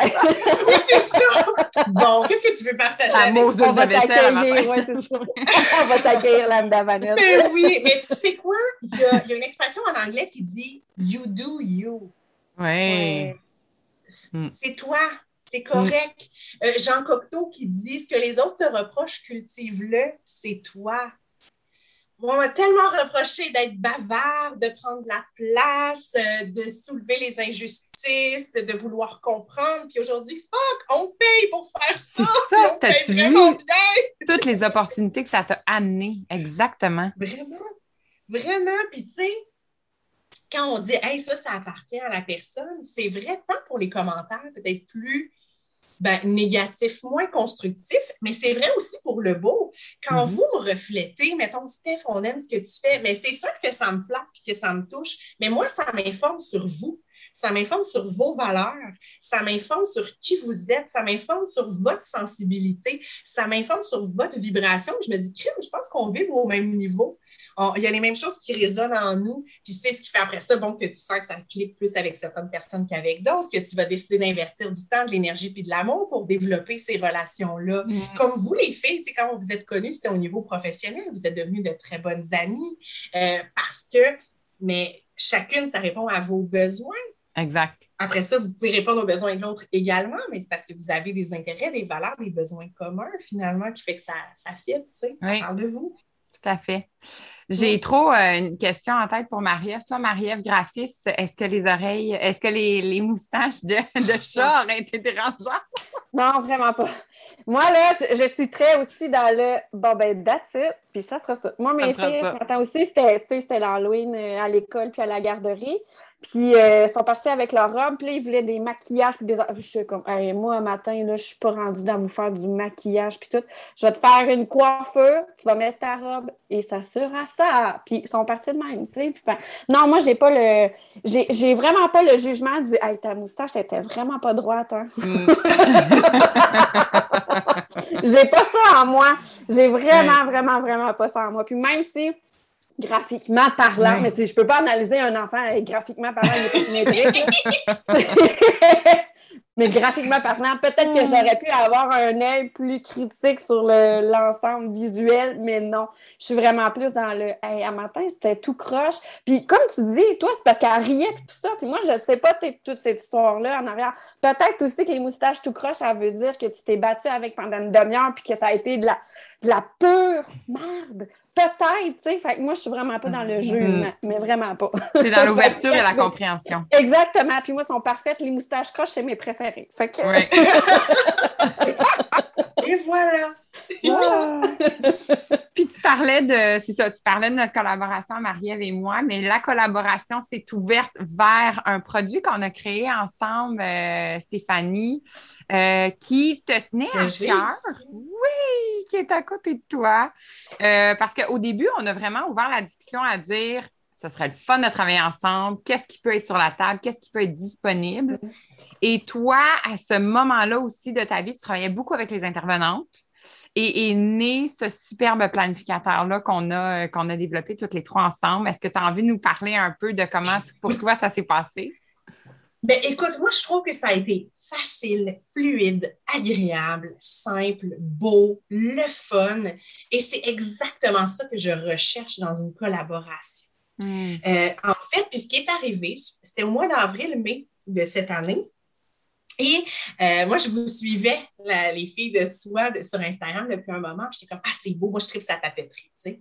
oui, c'est ça. Bon, qu'est-ce que tu veux partager? La mousse de vaisselle ouais, c'est ça. [laughs] On va t'accueillir, lambda Vanessa. Mais oui, mais tu sais quoi? Il y, a, il y, a, une expression en anglais qui dit « you do you ». Oui. C'est toi. C'est correct. Euh, Jean Cocteau qui dit ce que les autres te reprochent, cultive-le, c'est toi. On m'a tellement reproché d'être bavard, de prendre la place, euh, de soulever les injustices, de vouloir comprendre. Puis aujourd'hui, fuck, on paye pour faire ça. C'est ça, t'as-tu vu? toutes les opportunités que ça t'a amené? Exactement. Vraiment, vraiment. Puis tu sais, quand on dit, hey, ça, ça appartient à la personne, c'est vrai, tant pour les commentaires, peut-être plus ben, négatif, moins constructif, mais c'est vrai aussi pour le beau. Quand mhm. vous me reflétez, mettons, Steph, on aime ce que tu fais, mais c'est sûr que ça me flatte et que ça me touche, mais moi, ça m'informe sur vous. Ça m'informe sur vos valeurs, ça m'informe sur qui vous êtes, ça m'informe sur votre sensibilité, ça m'informe sur votre vibration. Je me dis, crime, je pense qu'on vibre au même niveau il y a les mêmes choses qui résonnent en nous. Puis c'est ce qui fait après ça, bon, que tu sens que ça clique plus avec certaines personnes qu'avec d'autres, que tu vas décider d'investir du temps, de l'énergie puis de l'amour pour développer ces relations-là. Mm. Comme vous les filles, quand vous êtes connus, c'était au niveau professionnel, vous êtes devenues de très bonnes amies euh, parce que, mais chacune, ça répond à vos besoins. Exact. Après ça, vous pouvez répondre aux besoins de l'autre également, mais c'est parce que vous avez des intérêts, des valeurs, des besoins communs finalement qui fait que ça, ça fit, tu sais, ça parle de vous. Tout à fait. J'ai trop euh, une question en tête pour Marie-Ève. Toi, Marie-Ève, graphiste, est-ce que les oreilles, est-ce que les, moustaches de, de [laughs] chat auraient été dérangeantes? non, vraiment pas. Moi, là, je, suis très aussi dans le bon, ben, that's it, puis ça sera ça. Moi, mes filles, ce matin aussi, c'était l'Halloween euh, à l'école puis à la garderie. Puis euh, ils sont partis avec leur robe, puis là, ils voulaient des maquillages, puis des... Je suis comme, moi, un matin, là, je suis pas rendue dans vous faire du maquillage, puis tout. Je vais te faire une coiffure, tu vas mettre ta robe, et ça sera ça. Puis ils sont partis de même, tu sais. non, moi, j'ai pas le... J'ai vraiment pas le jugement du, hey, ta moustache était vraiment pas droite, hein. Mm. [laughs] [laughs] j'ai pas ça en moi. J'ai vraiment, vraiment, vraiment pas ça en moi. Puis même si graphiquement parlant, mais tu sais, je peux pas analyser un enfant graphiquement parlant, il est pas [laughs] mais graphiquement parlant, peut-être que j'aurais pu avoir un œil plus critique sur l'ensemble visuel, mais non. Je suis vraiment plus dans le Hey, à matin, c'était tout croche. Puis comme tu dis, toi, c'est parce qu'elle riait et tout ça. Puis moi, je ne sais pas toute cette histoire-là en arrière. Peut-être aussi que les moustaches tout croche, ça veut dire que tu t'es battu avec pendant une demi-heure puis que ça a été de la, de la pure merde. Peut-être, tu sais. Fait que moi, je suis vraiment pas dans le mm-hmm. jugement, mais vraiment pas. C'est dans [laughs] l'ouverture et la compréhension. Exactement. Puis moi, elles sont parfaites. Les moustaches croches, c'est mes préférés. Fait que... [laughs] [laughs] et voilà. Puis tu parlais de, c'est ça, tu parlais de notre collaboration, Marie-Ève et moi, mais la collaboration s'est ouverte vers un produit qu'on a créé ensemble, euh, Stéphanie, euh, qui te tenait à cœur. Oui, qui est à côté de toi. Euh, parce qu'au début, on a vraiment ouvert la discussion à dire ce serait le fun de travailler ensemble, qu'est-ce qui peut être sur la table, qu'est-ce qui peut être disponible? Et toi, à ce moment-là aussi de ta vie, tu travaillais beaucoup avec les intervenantes et est né ce superbe planificateur-là qu'on a, qu'on a développé toutes les trois ensemble. Est-ce que tu as envie de nous parler un peu de comment pour toi ça s'est passé? Ben, écoute, moi, je trouve que ça a été facile, fluide, agréable, simple, beau, le fun. Et c'est exactement ça que je recherche dans une collaboration. Hmm. Euh, en fait, puis ce qui est arrivé, c'était au mois d'avril, mai de cette année. Et euh, moi, je vous suivais, les filles de soi sur Instagram depuis un moment. J'étais comme, ah, c'est beau, moi, je tripe sa papeterie. Tu sais.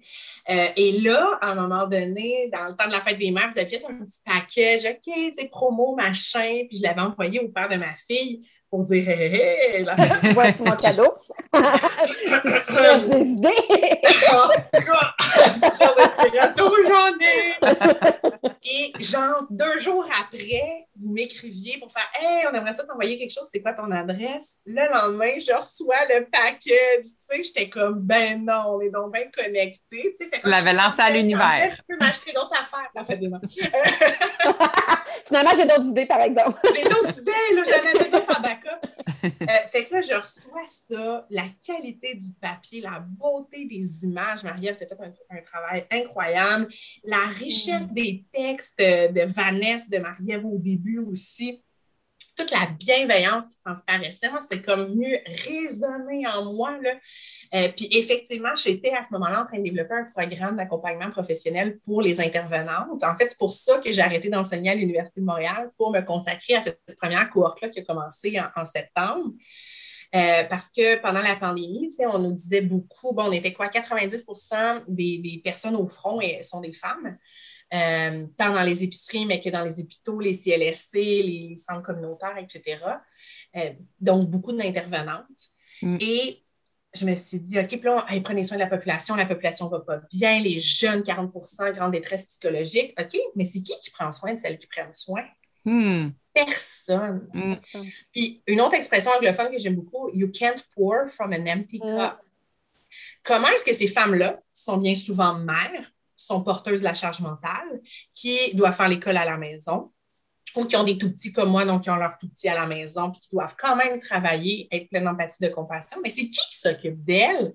Euh, et là, à un moment donné, dans le temps de la fête des mères, vous avez fait un petit package, OK, tu promo, machin. Puis je l'avais envoyé au père de ma fille pour dire hé, hé, hé. Voici mon cadeau. [laughs] je des idées. j'en ai. Et genre, deux jours après, vous m'écriviez pour faire Hey, on aimerait ça t'envoyer quelque chose, c'est quoi ton adresse? Le lendemain, je reçois le paquet. Tu sais, j'étais comme Ben non, on est donc bien connectés. Tu sais, l'avais lancé à l'univers. Tu peux m'acheter d'autres affaires. La fête des Finalement, j'ai d'autres idées, par exemple. j'ai d'autres [laughs] idées, là, j'en avais d'autres en backup. Euh, fait que là, je reçois ça, la qualité du papier, la beauté des images. Marie-Ève, tu as fait un, travail incroyable. La richesse mm. des textes de Vanessa, de Marie-Ève au début aussi toute la bienveillance qui transparaissait, moi, c'est comme venu résonner en moi. Là. Euh, puis effectivement, j'étais à ce moment-là en train de développer un programme d'accompagnement professionnel pour les intervenantes. En fait, c'est pour ça que j'ai arrêté d'enseigner à l'Université de Montréal pour me consacrer à cette première cohorte-là qui a commencé en, septembre. Euh, parce que pendant la pandémie, on nous disait beaucoup, bon, on était quoi, 90 des, des personnes au front sont des femmes. Euh, tant dans les épiceries, mais que dans les hôpitaux, les CLSC, les centres communautaires, etc. Euh, donc, beaucoup d'intervenantes. Mm. Et je me suis dit, OK, puis là, prenez soin de la population, la population ne va pas bien, les jeunes, 40% grande détresse psychologique. OK, mais c'est qui qui prend soin de celles qui prennent soin? Mm. Personne. Mm. Puis une autre expression anglophone que j'aime beaucoup, you can't pour from an empty cup. Comment est-ce que ces femmes-là sont bien souvent mères, sont porteuses de la charge mentale, qui doivent faire l'école à la maison, ou qui ont des tout petits comme moi, donc qui ont leurs tout petits à la maison, puis qui doivent quand même travailler, être plein d'empathie, de compassion. Mais c'est qui qui s'occupe d'elles?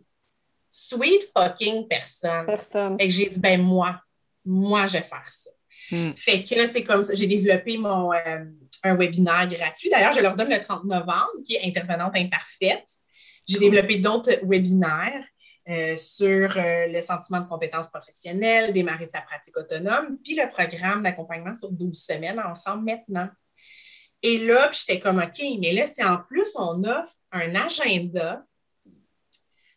Sweet fucking personne. Personne. Fait que j'ai dit, ben moi, moi, je vais faire ça. Hmm. Fait que c'est comme ça, j'ai développé mon, euh, un webinaire gratuit. D'ailleurs, je leur donne le 30 novembre, qui est intervenante imparfaite. J'ai développé d'autres webinaires. Euh, sur euh, le sentiment de compétence professionnelle, démarrer sa pratique autonome, puis le programme d'accompagnement sur 12 semaines ensemble maintenant. Et là, j'étais comme, OK, mais là, si en plus on offre un agenda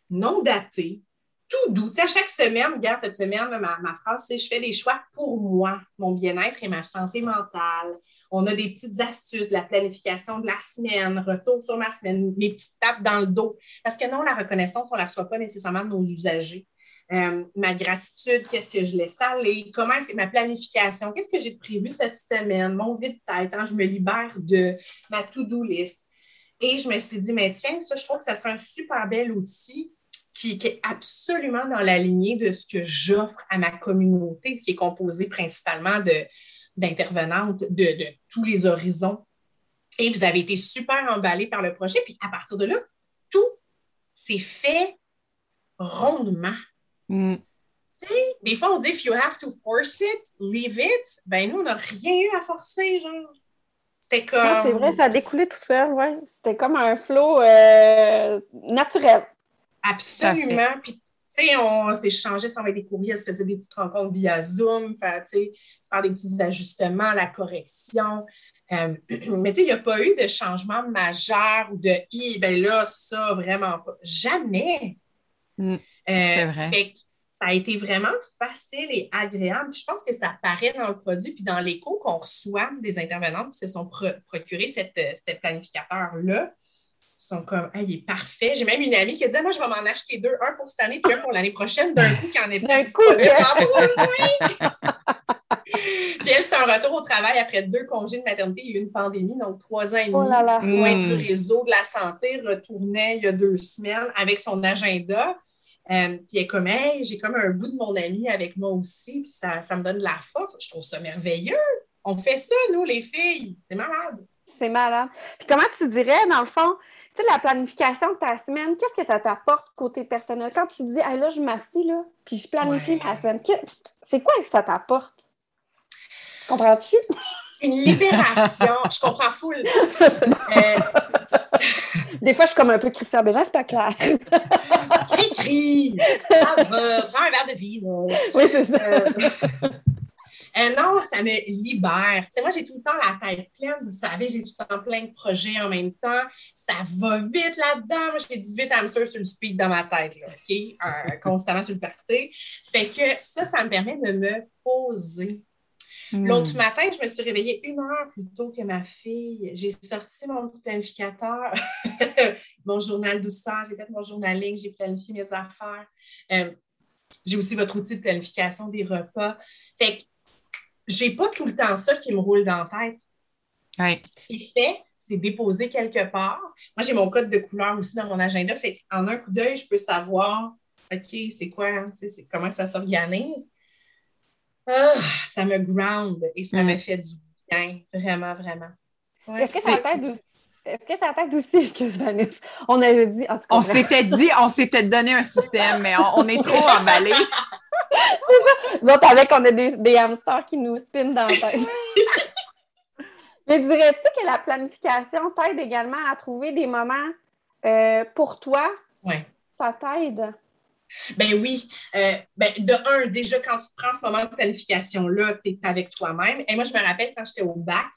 non daté, tout doux. Tu sais, à chaque semaine, regarde, cette semaine, ma, ma, phrase, c'est je fais des choix pour moi, mon bien-être et ma santé mentale. On a des petites astuces, la planification de la semaine, retour sur ma semaine, mes petites tapes dans le dos. Parce que non, la reconnaissance, on ne la reçoit pas nécessairement de nos usagers. Euh, ma gratitude, qu'est-ce que je laisse aller, comment est ma planification, qu'est-ce que j'ai prévu cette semaine, mon vide-tête, hein, je me libère de ma to-do list. Et je me suis dit, mais tiens, ça, je trouve que ça serait un super bel outil qui, qui, est absolument dans la lignée de ce que j'offre à ma communauté, qui est composée principalement de, d'intervenantes de, tous les horizons. Et vous avez été super emballés par le projet. Puis à partir de là, tout s'est fait rondement. Mm. Des fois, on dit if you have to force it, leave it. Ben nous, on n'a rien eu à forcer, genre. C'était comme. c'est vrai, ça a découlé tout seul, ouais. C'était comme un flot euh, naturel. Absolument. Puis sais, on s'est changé sans mettre des courriels, on se faisait des petites rencontres via Zoom, faire, faire des petits ajustements, la correction. Euh, [clears throat] mais tu sais, il n'y a pas eu de changement majeur ou de « ben là, ça, vraiment pas ». Jamais. Mm, euh, c'est vrai. ça a été vraiment facile et agréable. je pense que ça apparaît dans le produit puis dans l'écho qu'on reçoit des intervenants qui se sont procurés cette, euh, cette planificateur-là sont comme, il est parfait. J'ai même une amie qui a dit, moi, je vais m'en acheter deux, un pour cette année, puis un pour l'année prochaine, d'un coup, en est D'un coup, Puis elle, c'est un retour au travail après deux congés de maternité. Il y a eu une pandémie, donc trois ans et oh demi, loin du hmm. réseau de la santé, retournait il y a deux semaines avec son agenda. Euh, puis elle est comme, hey, j'ai comme un bout de mon ami avec moi aussi, puis ça, ça me donne de la force. Je trouve ça merveilleux. On fait ça, nous, les filles. C'est malade. C'est malade. Puis comment tu dirais, dans le fond, sais, la planification de ta semaine, qu'est-ce que ça t'apporte côté personnel? Quand tu dis, hey, là, je m'assis, là, puis je planifie ma semaine, c'est quoi que ça t'apporte? Comprends-tu? Une libération. je comprends full. Euh, Des fois, je suis comme un peu Christian Bégin, c'est pas clair. Cri-cri! Prends un verre de vie, Oui, c'est ça. Euh, euh, non, ça me libère. moi, j'ai tout le temps la tête pleine. Vous savez, j'ai tout le temps plein de projets en même temps. Ça va vite là-dedans. Moi, j'ai 18 hamsters sur le speed dans ma tête, OK? Euh, [laughs] constamment sur le party. Fait que ça, ça me permet de me poser. Hmm. L'autre matin, je me suis réveillée une heure plus tôt que ma fille. J'ai sorti mon petit planificateur, [laughs] mon journal douceur, j'ai fait mon journaling, j'ai planifié mes affaires. Euh, j'ai aussi votre outil de planification des repas. Fait que j'ai pas tout le temps ça qui me roule dans la tête. C'est fait, c'est déposé quelque part. Moi, j'ai mon code de couleur aussi dans mon agenda. Fait en un coup d'œil, je peux savoir, OK, c'est quoi, hein, c'est comment ça s'organise. Ah, ça me ground et ça me fait du bien, vraiment, vraiment. Est-ce que ça t'aide aussi? Est-ce que ça t'aide aussi, excuse Vanessa? On avait dit. En tout cas, on s'était dit, on s'était donné un système, mais on, est trop emballés. [laughs] Nous autres, avec, on a des, des hamsters qui nous spinent dans la tête. [laughs] mais dirais-tu que la planification t'aide également à trouver des moments euh, pour toi? Oui. Ça t'aide? Ben oui. Euh, ben de un, déjà, quand tu prends ce moment de planification-là, tu es avec toi-même. Et moi, je me rappelle quand j'étais au bac,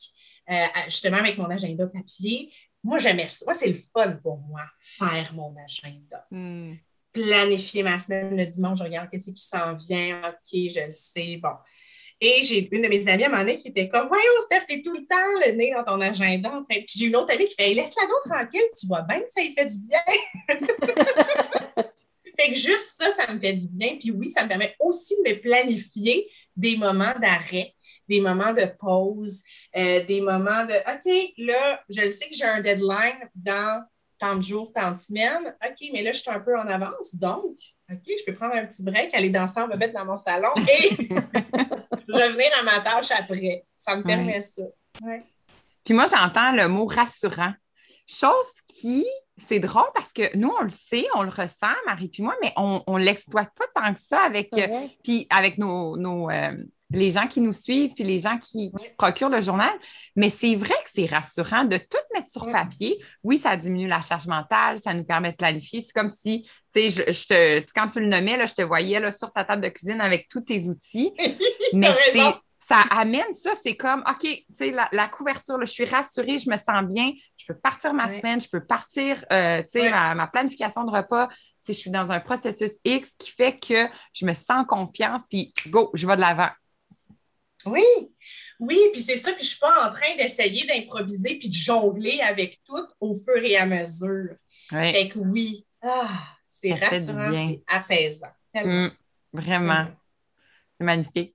euh, justement avec mon agenda papier. Moi, j'aimais ça. Moi, c'est le fun pour moi, faire mon agenda. Hmm. Planifier ma semaine le dimanche, je regarde qu'est-ce qui s'en vient. OK, je le sais. Bon. Et j'ai une de mes amies à un moment donné qui était comme Voyons, Steph, t'es tout le temps le nez dans ton agenda. Enfin, puis j'ai une autre amie qui fait Laisse-la donc tranquille, tu vois bien que ça lui fait du bien. [laughs] fait que juste ça, ça me fait du bien. Puis oui, ça me permet aussi de me planifier des moments d'arrêt des moments de pause, euh, des moments de OK, là, je le sais que j'ai un deadline dans tant de jours, tant de semaines. OK, mais là, je suis un peu en avance. Donc, OK, je peux prendre un petit break, aller danser en mettre dans mon salon [laughs] et revenir à ma tâche après. Ça me permet ça. Puis moi, j'entends le mot rassurant. Chose qui, c'est drôle parce que nous, on le sait, on le ressent, Marie puis moi, mais on ne l'exploite pas tant que ça avec, puis avec nos, nos, euh, les gens qui nous suivent, puis les gens qui, procurent le journal. Mais c'est vrai que c'est rassurant de tout mettre sur papier. Oui, ça diminue la charge mentale, ça nous permet de planifier. C'est comme si, tu sais, je, te, quand tu le nommais, là, je te voyais là, sur ta table de cuisine avec tous tes outils. [laughs] mais ça amène ça, c'est comme, OK, tu sais, la, couverture, je suis rassurée, je me sens bien, je peux partir ma semaine, je peux partir, euh, tu sais, ma, ma, planification de repas, si je suis dans un processus X qui fait que je me sens confiance, puis go, je vais de l'avant. Oui, oui, puis c'est ça, puis je ne suis pas en train d'essayer d'improviser puis de jongler avec tout au fur et à mesure. Oui. Fait que oui, ah, c'est rassurant, c'est apaisant. Mm, vraiment. C'est magnifique.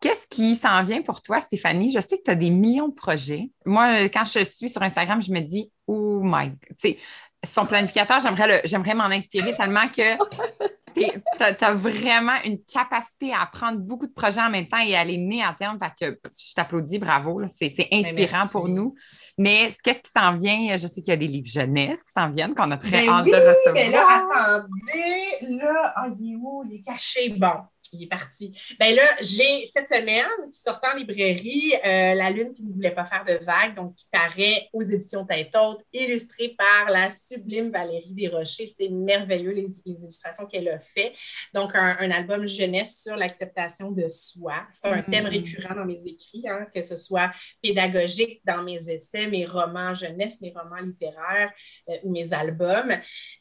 Qu'est-ce qui s'en vient pour toi, Stéphanie? Je sais que tu as des millions de projets. Moi, quand je suis sur Instagram, je me dis, oh my, tu sais, son planificateur, j'aimerais m'en inspirer tellement que [laughs] tu as, vraiment une capacité à prendre beaucoup de projets en même temps et à les mener à terme. Fait que je t'applaudis, bravo. C'est ben, inspirant pour nous. Mais qu'est-ce qui s'en vient? Je sais qu'il y a des livres jeunesse qui s'en viennent, qu'on a très ben hâte de recevoir. Mais là, attendez, là, oh, il est où? Il est caché. Bon il est parti. Ben là, j'ai cette semaine qui sort en librairie euh, La Lune qui ne voulait pas faire de vagues, donc qui paraît aux éditions Tête Haute, illustrée par la sublime Valérie Desrochers. C'est merveilleux les, illustrations qu'elle a fait. Donc, un, album jeunesse sur l'acceptation de soi. C'est un thème mm-hmm. récurrent dans mes écrits, hein, que ce soit pédagogique dans mes essais, mes romans jeunesse, mes romans littéraires euh, ou mes albums.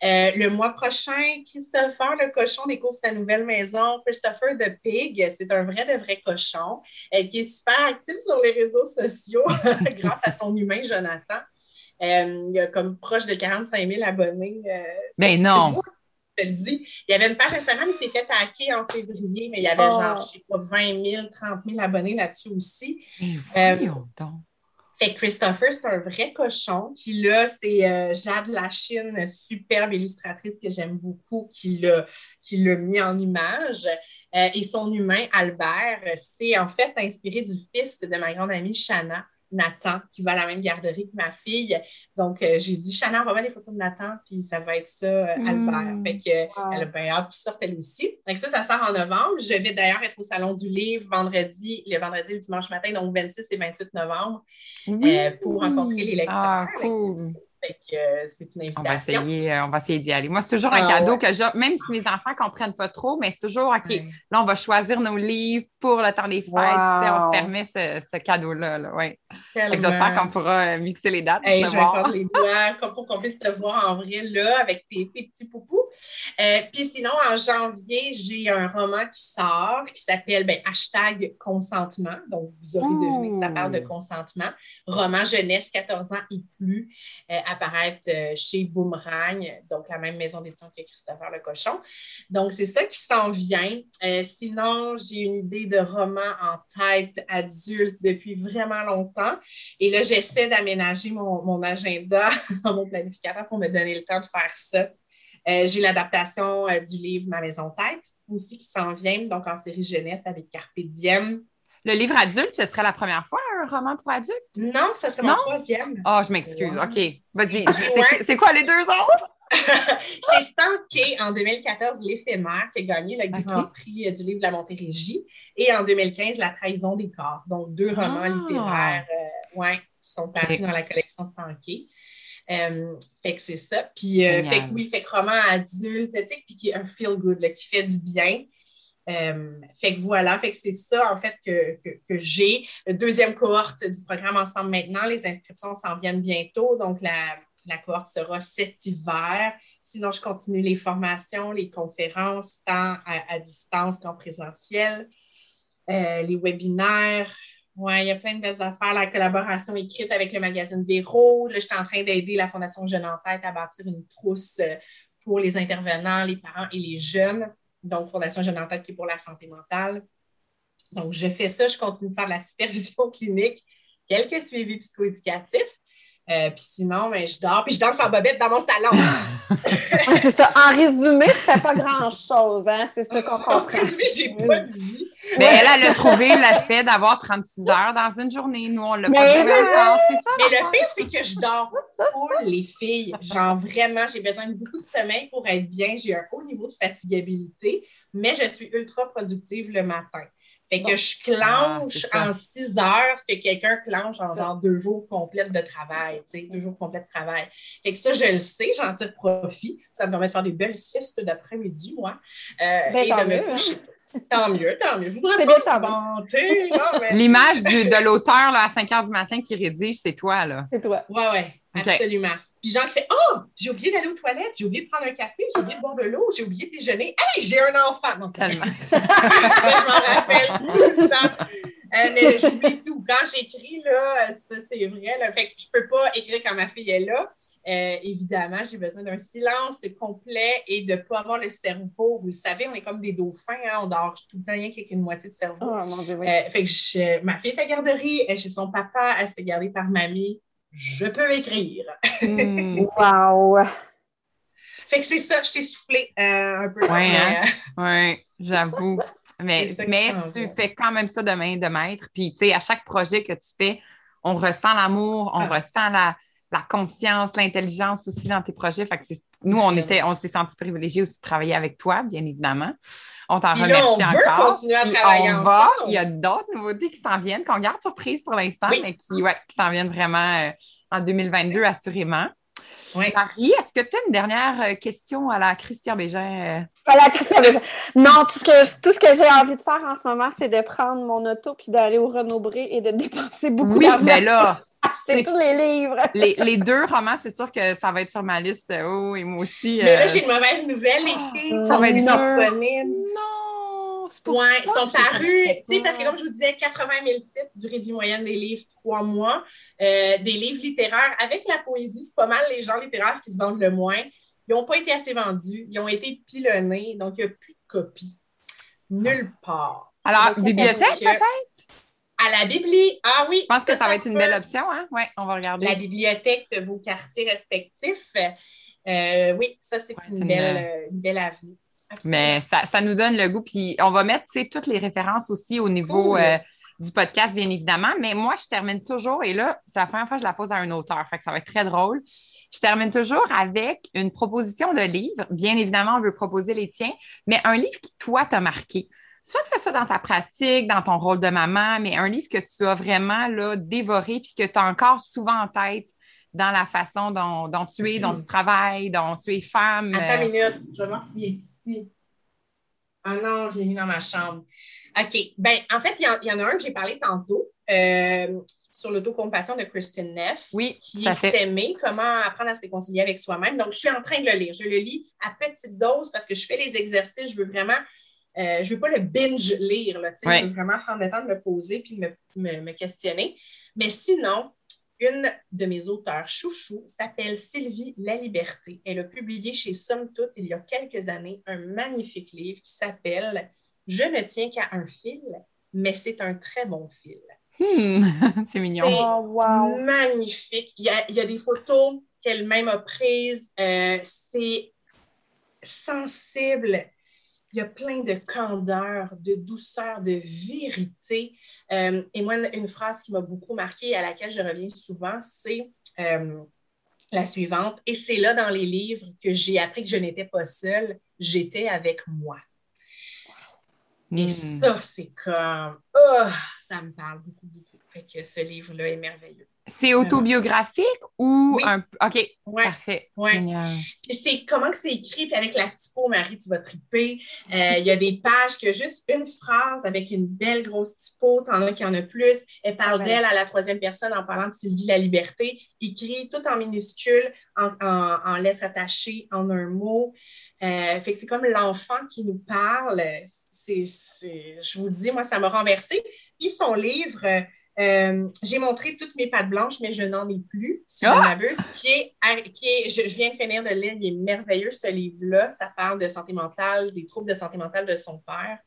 Euh, le mois prochain, Christopher le cochon découvre sa nouvelle maison. Christopher de Pig. C'est un vrai de vrai cochon euh, qui est super actif sur les réseaux sociaux [laughs] grâce à son humain, Jonathan. Euh, il a comme proche de 45 000 abonnés. Euh, ben non! Je te le dis. Il y avait une page Instagram, il s'est fait hacker en février, mais il y avait genre, oh. je sais pas, 20 000, 30 000 abonnés là-dessus aussi. Mais fait Christopher, c'est un vrai cochon. Qui là, c'est euh, Jade Lachine, superbe illustratrice que j'aime beaucoup, qui l'a, qui l'a mis en image. Euh, et son humain, Albert, c'est en fait inspiré du fils de ma grande amie Shanna. Nathan, qui va à la même garderie que ma fille. Donc, euh, j'ai dit, Shanna, on va mettre des photos de Nathan, puis ça va être ça, euh, Albert. Hmm. Fait que, Elle a bien hâte qu'il sorte elle aussi. Donc, ça, ça sort en novembre. Je vais d'ailleurs être au Salon du Livre vendredi, le vendredi et le dimanche matin, donc 26 et 28 novembre, pour rencontrer les lecteurs. Ah, cool. Euh, c'est une invitation. Euh, on va essayer, d'y aller. Moi, c'est toujours un ah, cadeau que j'ai, même si mes enfants ne comprennent pas trop, mais c'est toujours OK. Là, on va choisir nos livres pour le temps des fêtes. On se permet ce, cadeau-là. Là, ouais. J'espère qu'on pourra euh, mixer les dates. je vais les [laughs] doigts pour qu'on puisse te voir en vrai là avec tes, petits poupous. Puis sinon, en janvier, j'ai un roman qui sort qui s'appelle ben, hashtag consentement. Donc, vous aurez deviné que ça parle de consentement. Roman jeunesse 14 ans et plus apparaître euh, chez Boomerang, donc la même maison d'édition que Christopher Le Cochon. Donc, c'est ça qui s'en vient. Euh, sinon, j'ai une idée de roman en tête adulte depuis vraiment longtemps. Et là, j'essaie d'aménager mon, agenda [laughs] dans mon planificateur pour me donner le temps de faire ça. Euh, j'ai l'adaptation du livre Ma maison tête aussi qui s'en vient, donc en série jeunesse avec Carpe Diem. Le livre adulte, ce serait la première fois un roman pour adultes? Non, ça serait mon troisième. Oh, je m'excuse. OK. Vas-y. [laughs] C'est quoi les deux autres? [laughs] J'ai stanké en 2014 L'éphémère qui a gagné le Grand Prix euh, du livre de la Montérégie et en 2015 La trahison des corps. Donc, deux romans ah! littéraires euh, ouais, qui sont parus dans la collection Stanké. Euh, fait que c'est ça. Puis, fait que oui, fait que roman adulte, tu sais, puis qui est un feel good, qui fait du bien. fait que voilà, fait que c'est ça en fait que, que, que j'ai. Deuxième cohorte du programme Ensemble maintenant, les inscriptions s'en viennent bientôt. Donc, la, la cohorte sera cet hiver. Sinon, je continue les formations, les conférences, tant à, distance qu'en présentiel, euh, les webinaires. Oui, il y a plein de belles affaires. La collaboration écrite avec le magazine Véro. Là, je suis en train d'aider la Fondation Jeune en Tête à bâtir une trousse euh, pour les intervenants, les parents et les jeunes. Donc, Fondation Jeune en Tête qui est pour la santé mentale. Donc, je fais ça. Je continue de faire de la supervision [laughs] clinique, quelques suivis psychoéducatifs. Euh, puis sinon, ben, je dors, puis je danse en bobette dans mon salon. [laughs] c'est ça. En résumé, c'est pas grand-chose, hein? C'est ça qu'on [laughs] comprend. En résumé, j'ai pas de vie. Mais elle, elle a trouvé le fait d'avoir 36 heures dans une journée. Nous, on l'a pas. C'est ça. Mais le pire, c'est que je dors full, les filles. Genre, vraiment, j'ai besoin de beaucoup de sommeil pour être bien. J'ai un haut niveau de fatigabilité, mais je suis ultra productive le matin. Fait que je clenche ah, en six heures ce que quelqu'un clenche en genre deux jours complets de travail, tu sais, deux jours complets de travail. Fait que ça, je le sais, j'en tire profit. Ça me permet de faire des belles siestes d'après-midi, moi. Euh, ben, et de me coucher. Tant mieux, tant mieux. Je voudrais pas vanter. [laughs] L'image de l'auteur à 5 heures du matin qui rédige, c'est toi, là. C'est toi. Oui, oui, absolument. Puis Jean qui fait Oh, j'ai oublié d'aller aux toilettes, j'ai oublié de prendre un café, j'ai oublié de boire de l'eau, j'ai oublié de déjeuner. Hey, j'ai un enfant. Donc, Tellement. [laughs] je m'en rappelle euh, mais j'oublie tout. Quand j'écris, là, ça, c'est vrai. Là. Fait que je ne peux pas écrire quand ma fille est là. Euh, évidemment, j'ai besoin d'un silence complet et de ne pas avoir le cerveau. Vous le savez, on est comme des dauphins, hein? on dort tout le temps rien qu'avec une moitié de cerveau. Oh, mon Dieu, oui. Euh, fait que ma fille est à garderie, elle est chez son papa, elle se fait garder par mamie je peux écrire. Hmm. [laughs] wow! Fait que c'est ça, je t'ai soufflé euh, un peu. Oui, hein? ouais, j'avoue. Mais, [laughs] mais tu fais quand même ça de main de maître. Puis, tu sais, à chaque projet que tu fais, on ressent l'amour, on ah. ressent la, la conscience, l'intelligence aussi dans tes projets. Fait que nous, on était, on s'est sentis privilégiés aussi de travailler avec toi, bien évidemment. On t'en remercie on veut encore. continuer à travailler on va. Il y a d'autres nouveautés qui s'en viennent, qu'on garde surprise pour l'instant, mais qui, ouais, qui s'en viennent vraiment euh, en 2022, assurément. Marie, est-ce que tu as une dernière euh, question à la Christian Bégin? Euh? À la Christian Bégin. Non, tout ce que, tout ce que j'ai envie de faire en ce moment, c'est de prendre mon auto puis d'aller au Renaud-Bré et de dépenser beaucoup oui, d'argent. Oui, ben là, [laughs] c'est tous les livres. [laughs] les, deux romans, c'est sûr que ça va être sur ma liste. Oh, et moi aussi. Mais là, j'ai une mauvaise nouvelle. Les filles ça va être disponibles. Non! Ils sont parus, tu sais, parce que comme je vous disais, 80 000 titres, durée de vie moyenne des livres, trois mois. Euh, des livres littéraires. Avec la poésie, c'est pas mal les gens littéraires qui se vendent le moins. Ils n'ont pas été assez vendus, ils ont été pilonnés, donc il n'y a plus de copies. Nulle part. Alors, bibliothèque peut-être? À la Bibli, ah oui. Je pense que ça, va être une belle option, hein? Oui, on va regarder. La bibliothèque de vos quartiers respectifs. Euh, oui, ça, c'est une, belle, euh, une belle avenue. Mais ça, nous donne le goût. Puis on va mettre toutes les références aussi au niveau euh, du podcast, bien évidemment. Mais moi, je termine toujours, et là, c'est la première fois que je la pose à un auteur, fait que ça va être très drôle. Je termine toujours avec une proposition de livre. Bien évidemment, on veut proposer les tiens, mais un livre qui, toi, t'a marqué. Soit que ce soit dans ta pratique, dans ton rôle de maman, mais un livre que tu as vraiment là, dévoré puis que tu as encore souvent en tête dans la façon dont, tu es, dont tu travailles, dont tu es femme. Attends une minute, je vais voir s'il est ici. Ah non, je l'ai mis dans ma chambre. OK. Ben, en fait, il y, en a un que j'ai parlé tantôt euh, sur l'autocompassion de Kristen Neff. Oui. Qui est s'aimer, comment apprendre à se réconcilier avec soi-même. Donc, je suis en train de le lire. Je le lis à petite dose parce que je fais les exercices. Je veux vraiment. Euh, je ne veux pas le binge lire. Là, Je veux vraiment prendre le temps de me poser puis me, me questionner. Mais sinon, une de mes auteurs chouchou s'appelle Sylvie La Liberté. Elle a publié chez Somme Toute il y a quelques années un magnifique livre qui s'appelle Je ne tiens qu'à un fil, mais c'est un très bon fil. Hmm, [laughs] c'est mignon. Oh, magnifique. Il y, a, des photos qu'elle-même a prises. Euh, c'est sensible. Il y a plein de candeur, de douceur, de vérité. Euh, et moi, une phrase qui m'a beaucoup marquée et à laquelle je reviens souvent, c'est euh, la suivante. Et c'est là dans les livres que j'ai appris que je n'étais pas seule, j'étais avec moi. Et hmm. ça, c'est comme, oh, ça me parle beaucoup, beaucoup. Fait que ce livre-là est merveilleux. C'est autobiographique ou un. OK, parfait. Puis c'est comment que c'est écrit, puis avec la typo, Marie, tu vas triper. Euh, il y a des pages ont juste une phrase avec une belle grosse typo, t'en as qui en a plus. Elle parle d'elle à la troisième personne en parlant de Sylvie la liberté, écrit tout en minuscules, en, lettres attachées, en un mot. Euh, fait que c'est comme l'enfant qui nous parle. C'est, je vous dis, moi, ça m'a renversé. Puis son livre. Euh, j'ai montré toutes mes pattes blanches, mais je n'en ai plus, si je ah! m'abuse, qui est, qui est je, viens de finir de lire, il est merveilleux ce livre-là. Ça parle de santé mentale, des troubles de santé mentale de son père.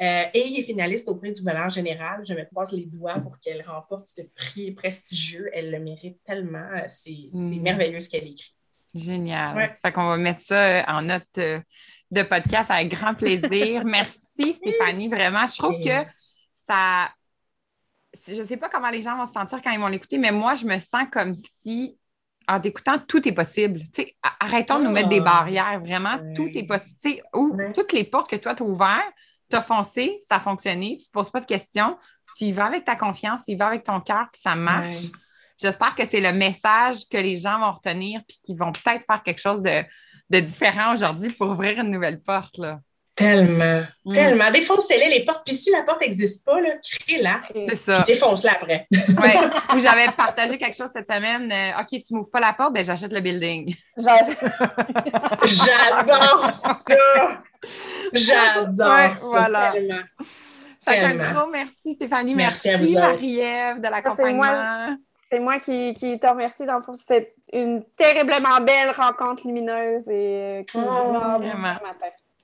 Euh, et il est finaliste au prix du gouverneur général. Je me croise les doigts pour qu'elle remporte ce prix prestigieux. Elle le mérite tellement. C'est mm. merveilleux ce qu'elle écrit. Génial. Fait qu'on va mettre ça en note euh, de podcast avec grand plaisir. [laughs] Merci Stéphanie, vraiment. Je trouve que ça je ne sais pas comment les gens vont se sentir quand ils vont l'écouter, mais moi, je me sens comme si, en t'écoutant, tout est possible. arrêtons de nous mettre des ah. barrières. Vraiment, tout est possible. Ou toutes les portes que toi, tu as ouvertes, tu as foncé, ça a fonctionné, tu ne poses pas de questions, tu y vas avec ta confiance, tu y vas avec ton cœur, puis ça marche. J'espère que c'est le message que les gens vont retenir, puis qu'ils vont peut-être faire quelque chose de, de différent aujourd'hui pour ouvrir une nouvelle porte. Là. Tellement, mm. tellement. Défoncez-les les portes. Puis si la porte n'existe pas, crée-la. C'est ça. Puis défonce-la après. Oui. [laughs] Ou j'avais partagé quelque chose cette semaine. Euh, OK, tu m'ouvres pas la porte, ben j'achète le building. J'adore ça. J'adore ça. Voilà. Tellement. Fait un gros merci, Stéphanie. Merci, à vous Marie-Ève de l'accompagnement. C'est moi, qui, qui te remercie. Dans le fond, c'est une terriblement belle rencontre lumineuse et euh, qui oh, vraiment.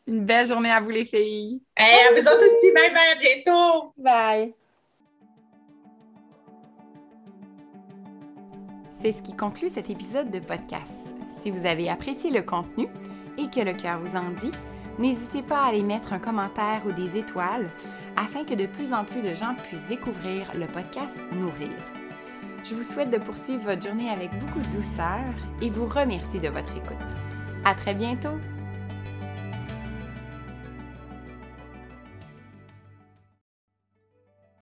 Une belle journée à vous, les filles. Et à vous autres aussi. Bye bye. À bientôt. Bye. C'est ce qui conclut cet épisode de podcast. Si vous avez apprécié le contenu et que le cœur vous en dit, n'hésitez pas à aller mettre un commentaire ou des étoiles afin que de plus en plus de gens puissent découvrir le podcast Nourrir. Je vous souhaite de poursuivre votre journée avec beaucoup de douceur et vous remercie de votre écoute. À très bientôt!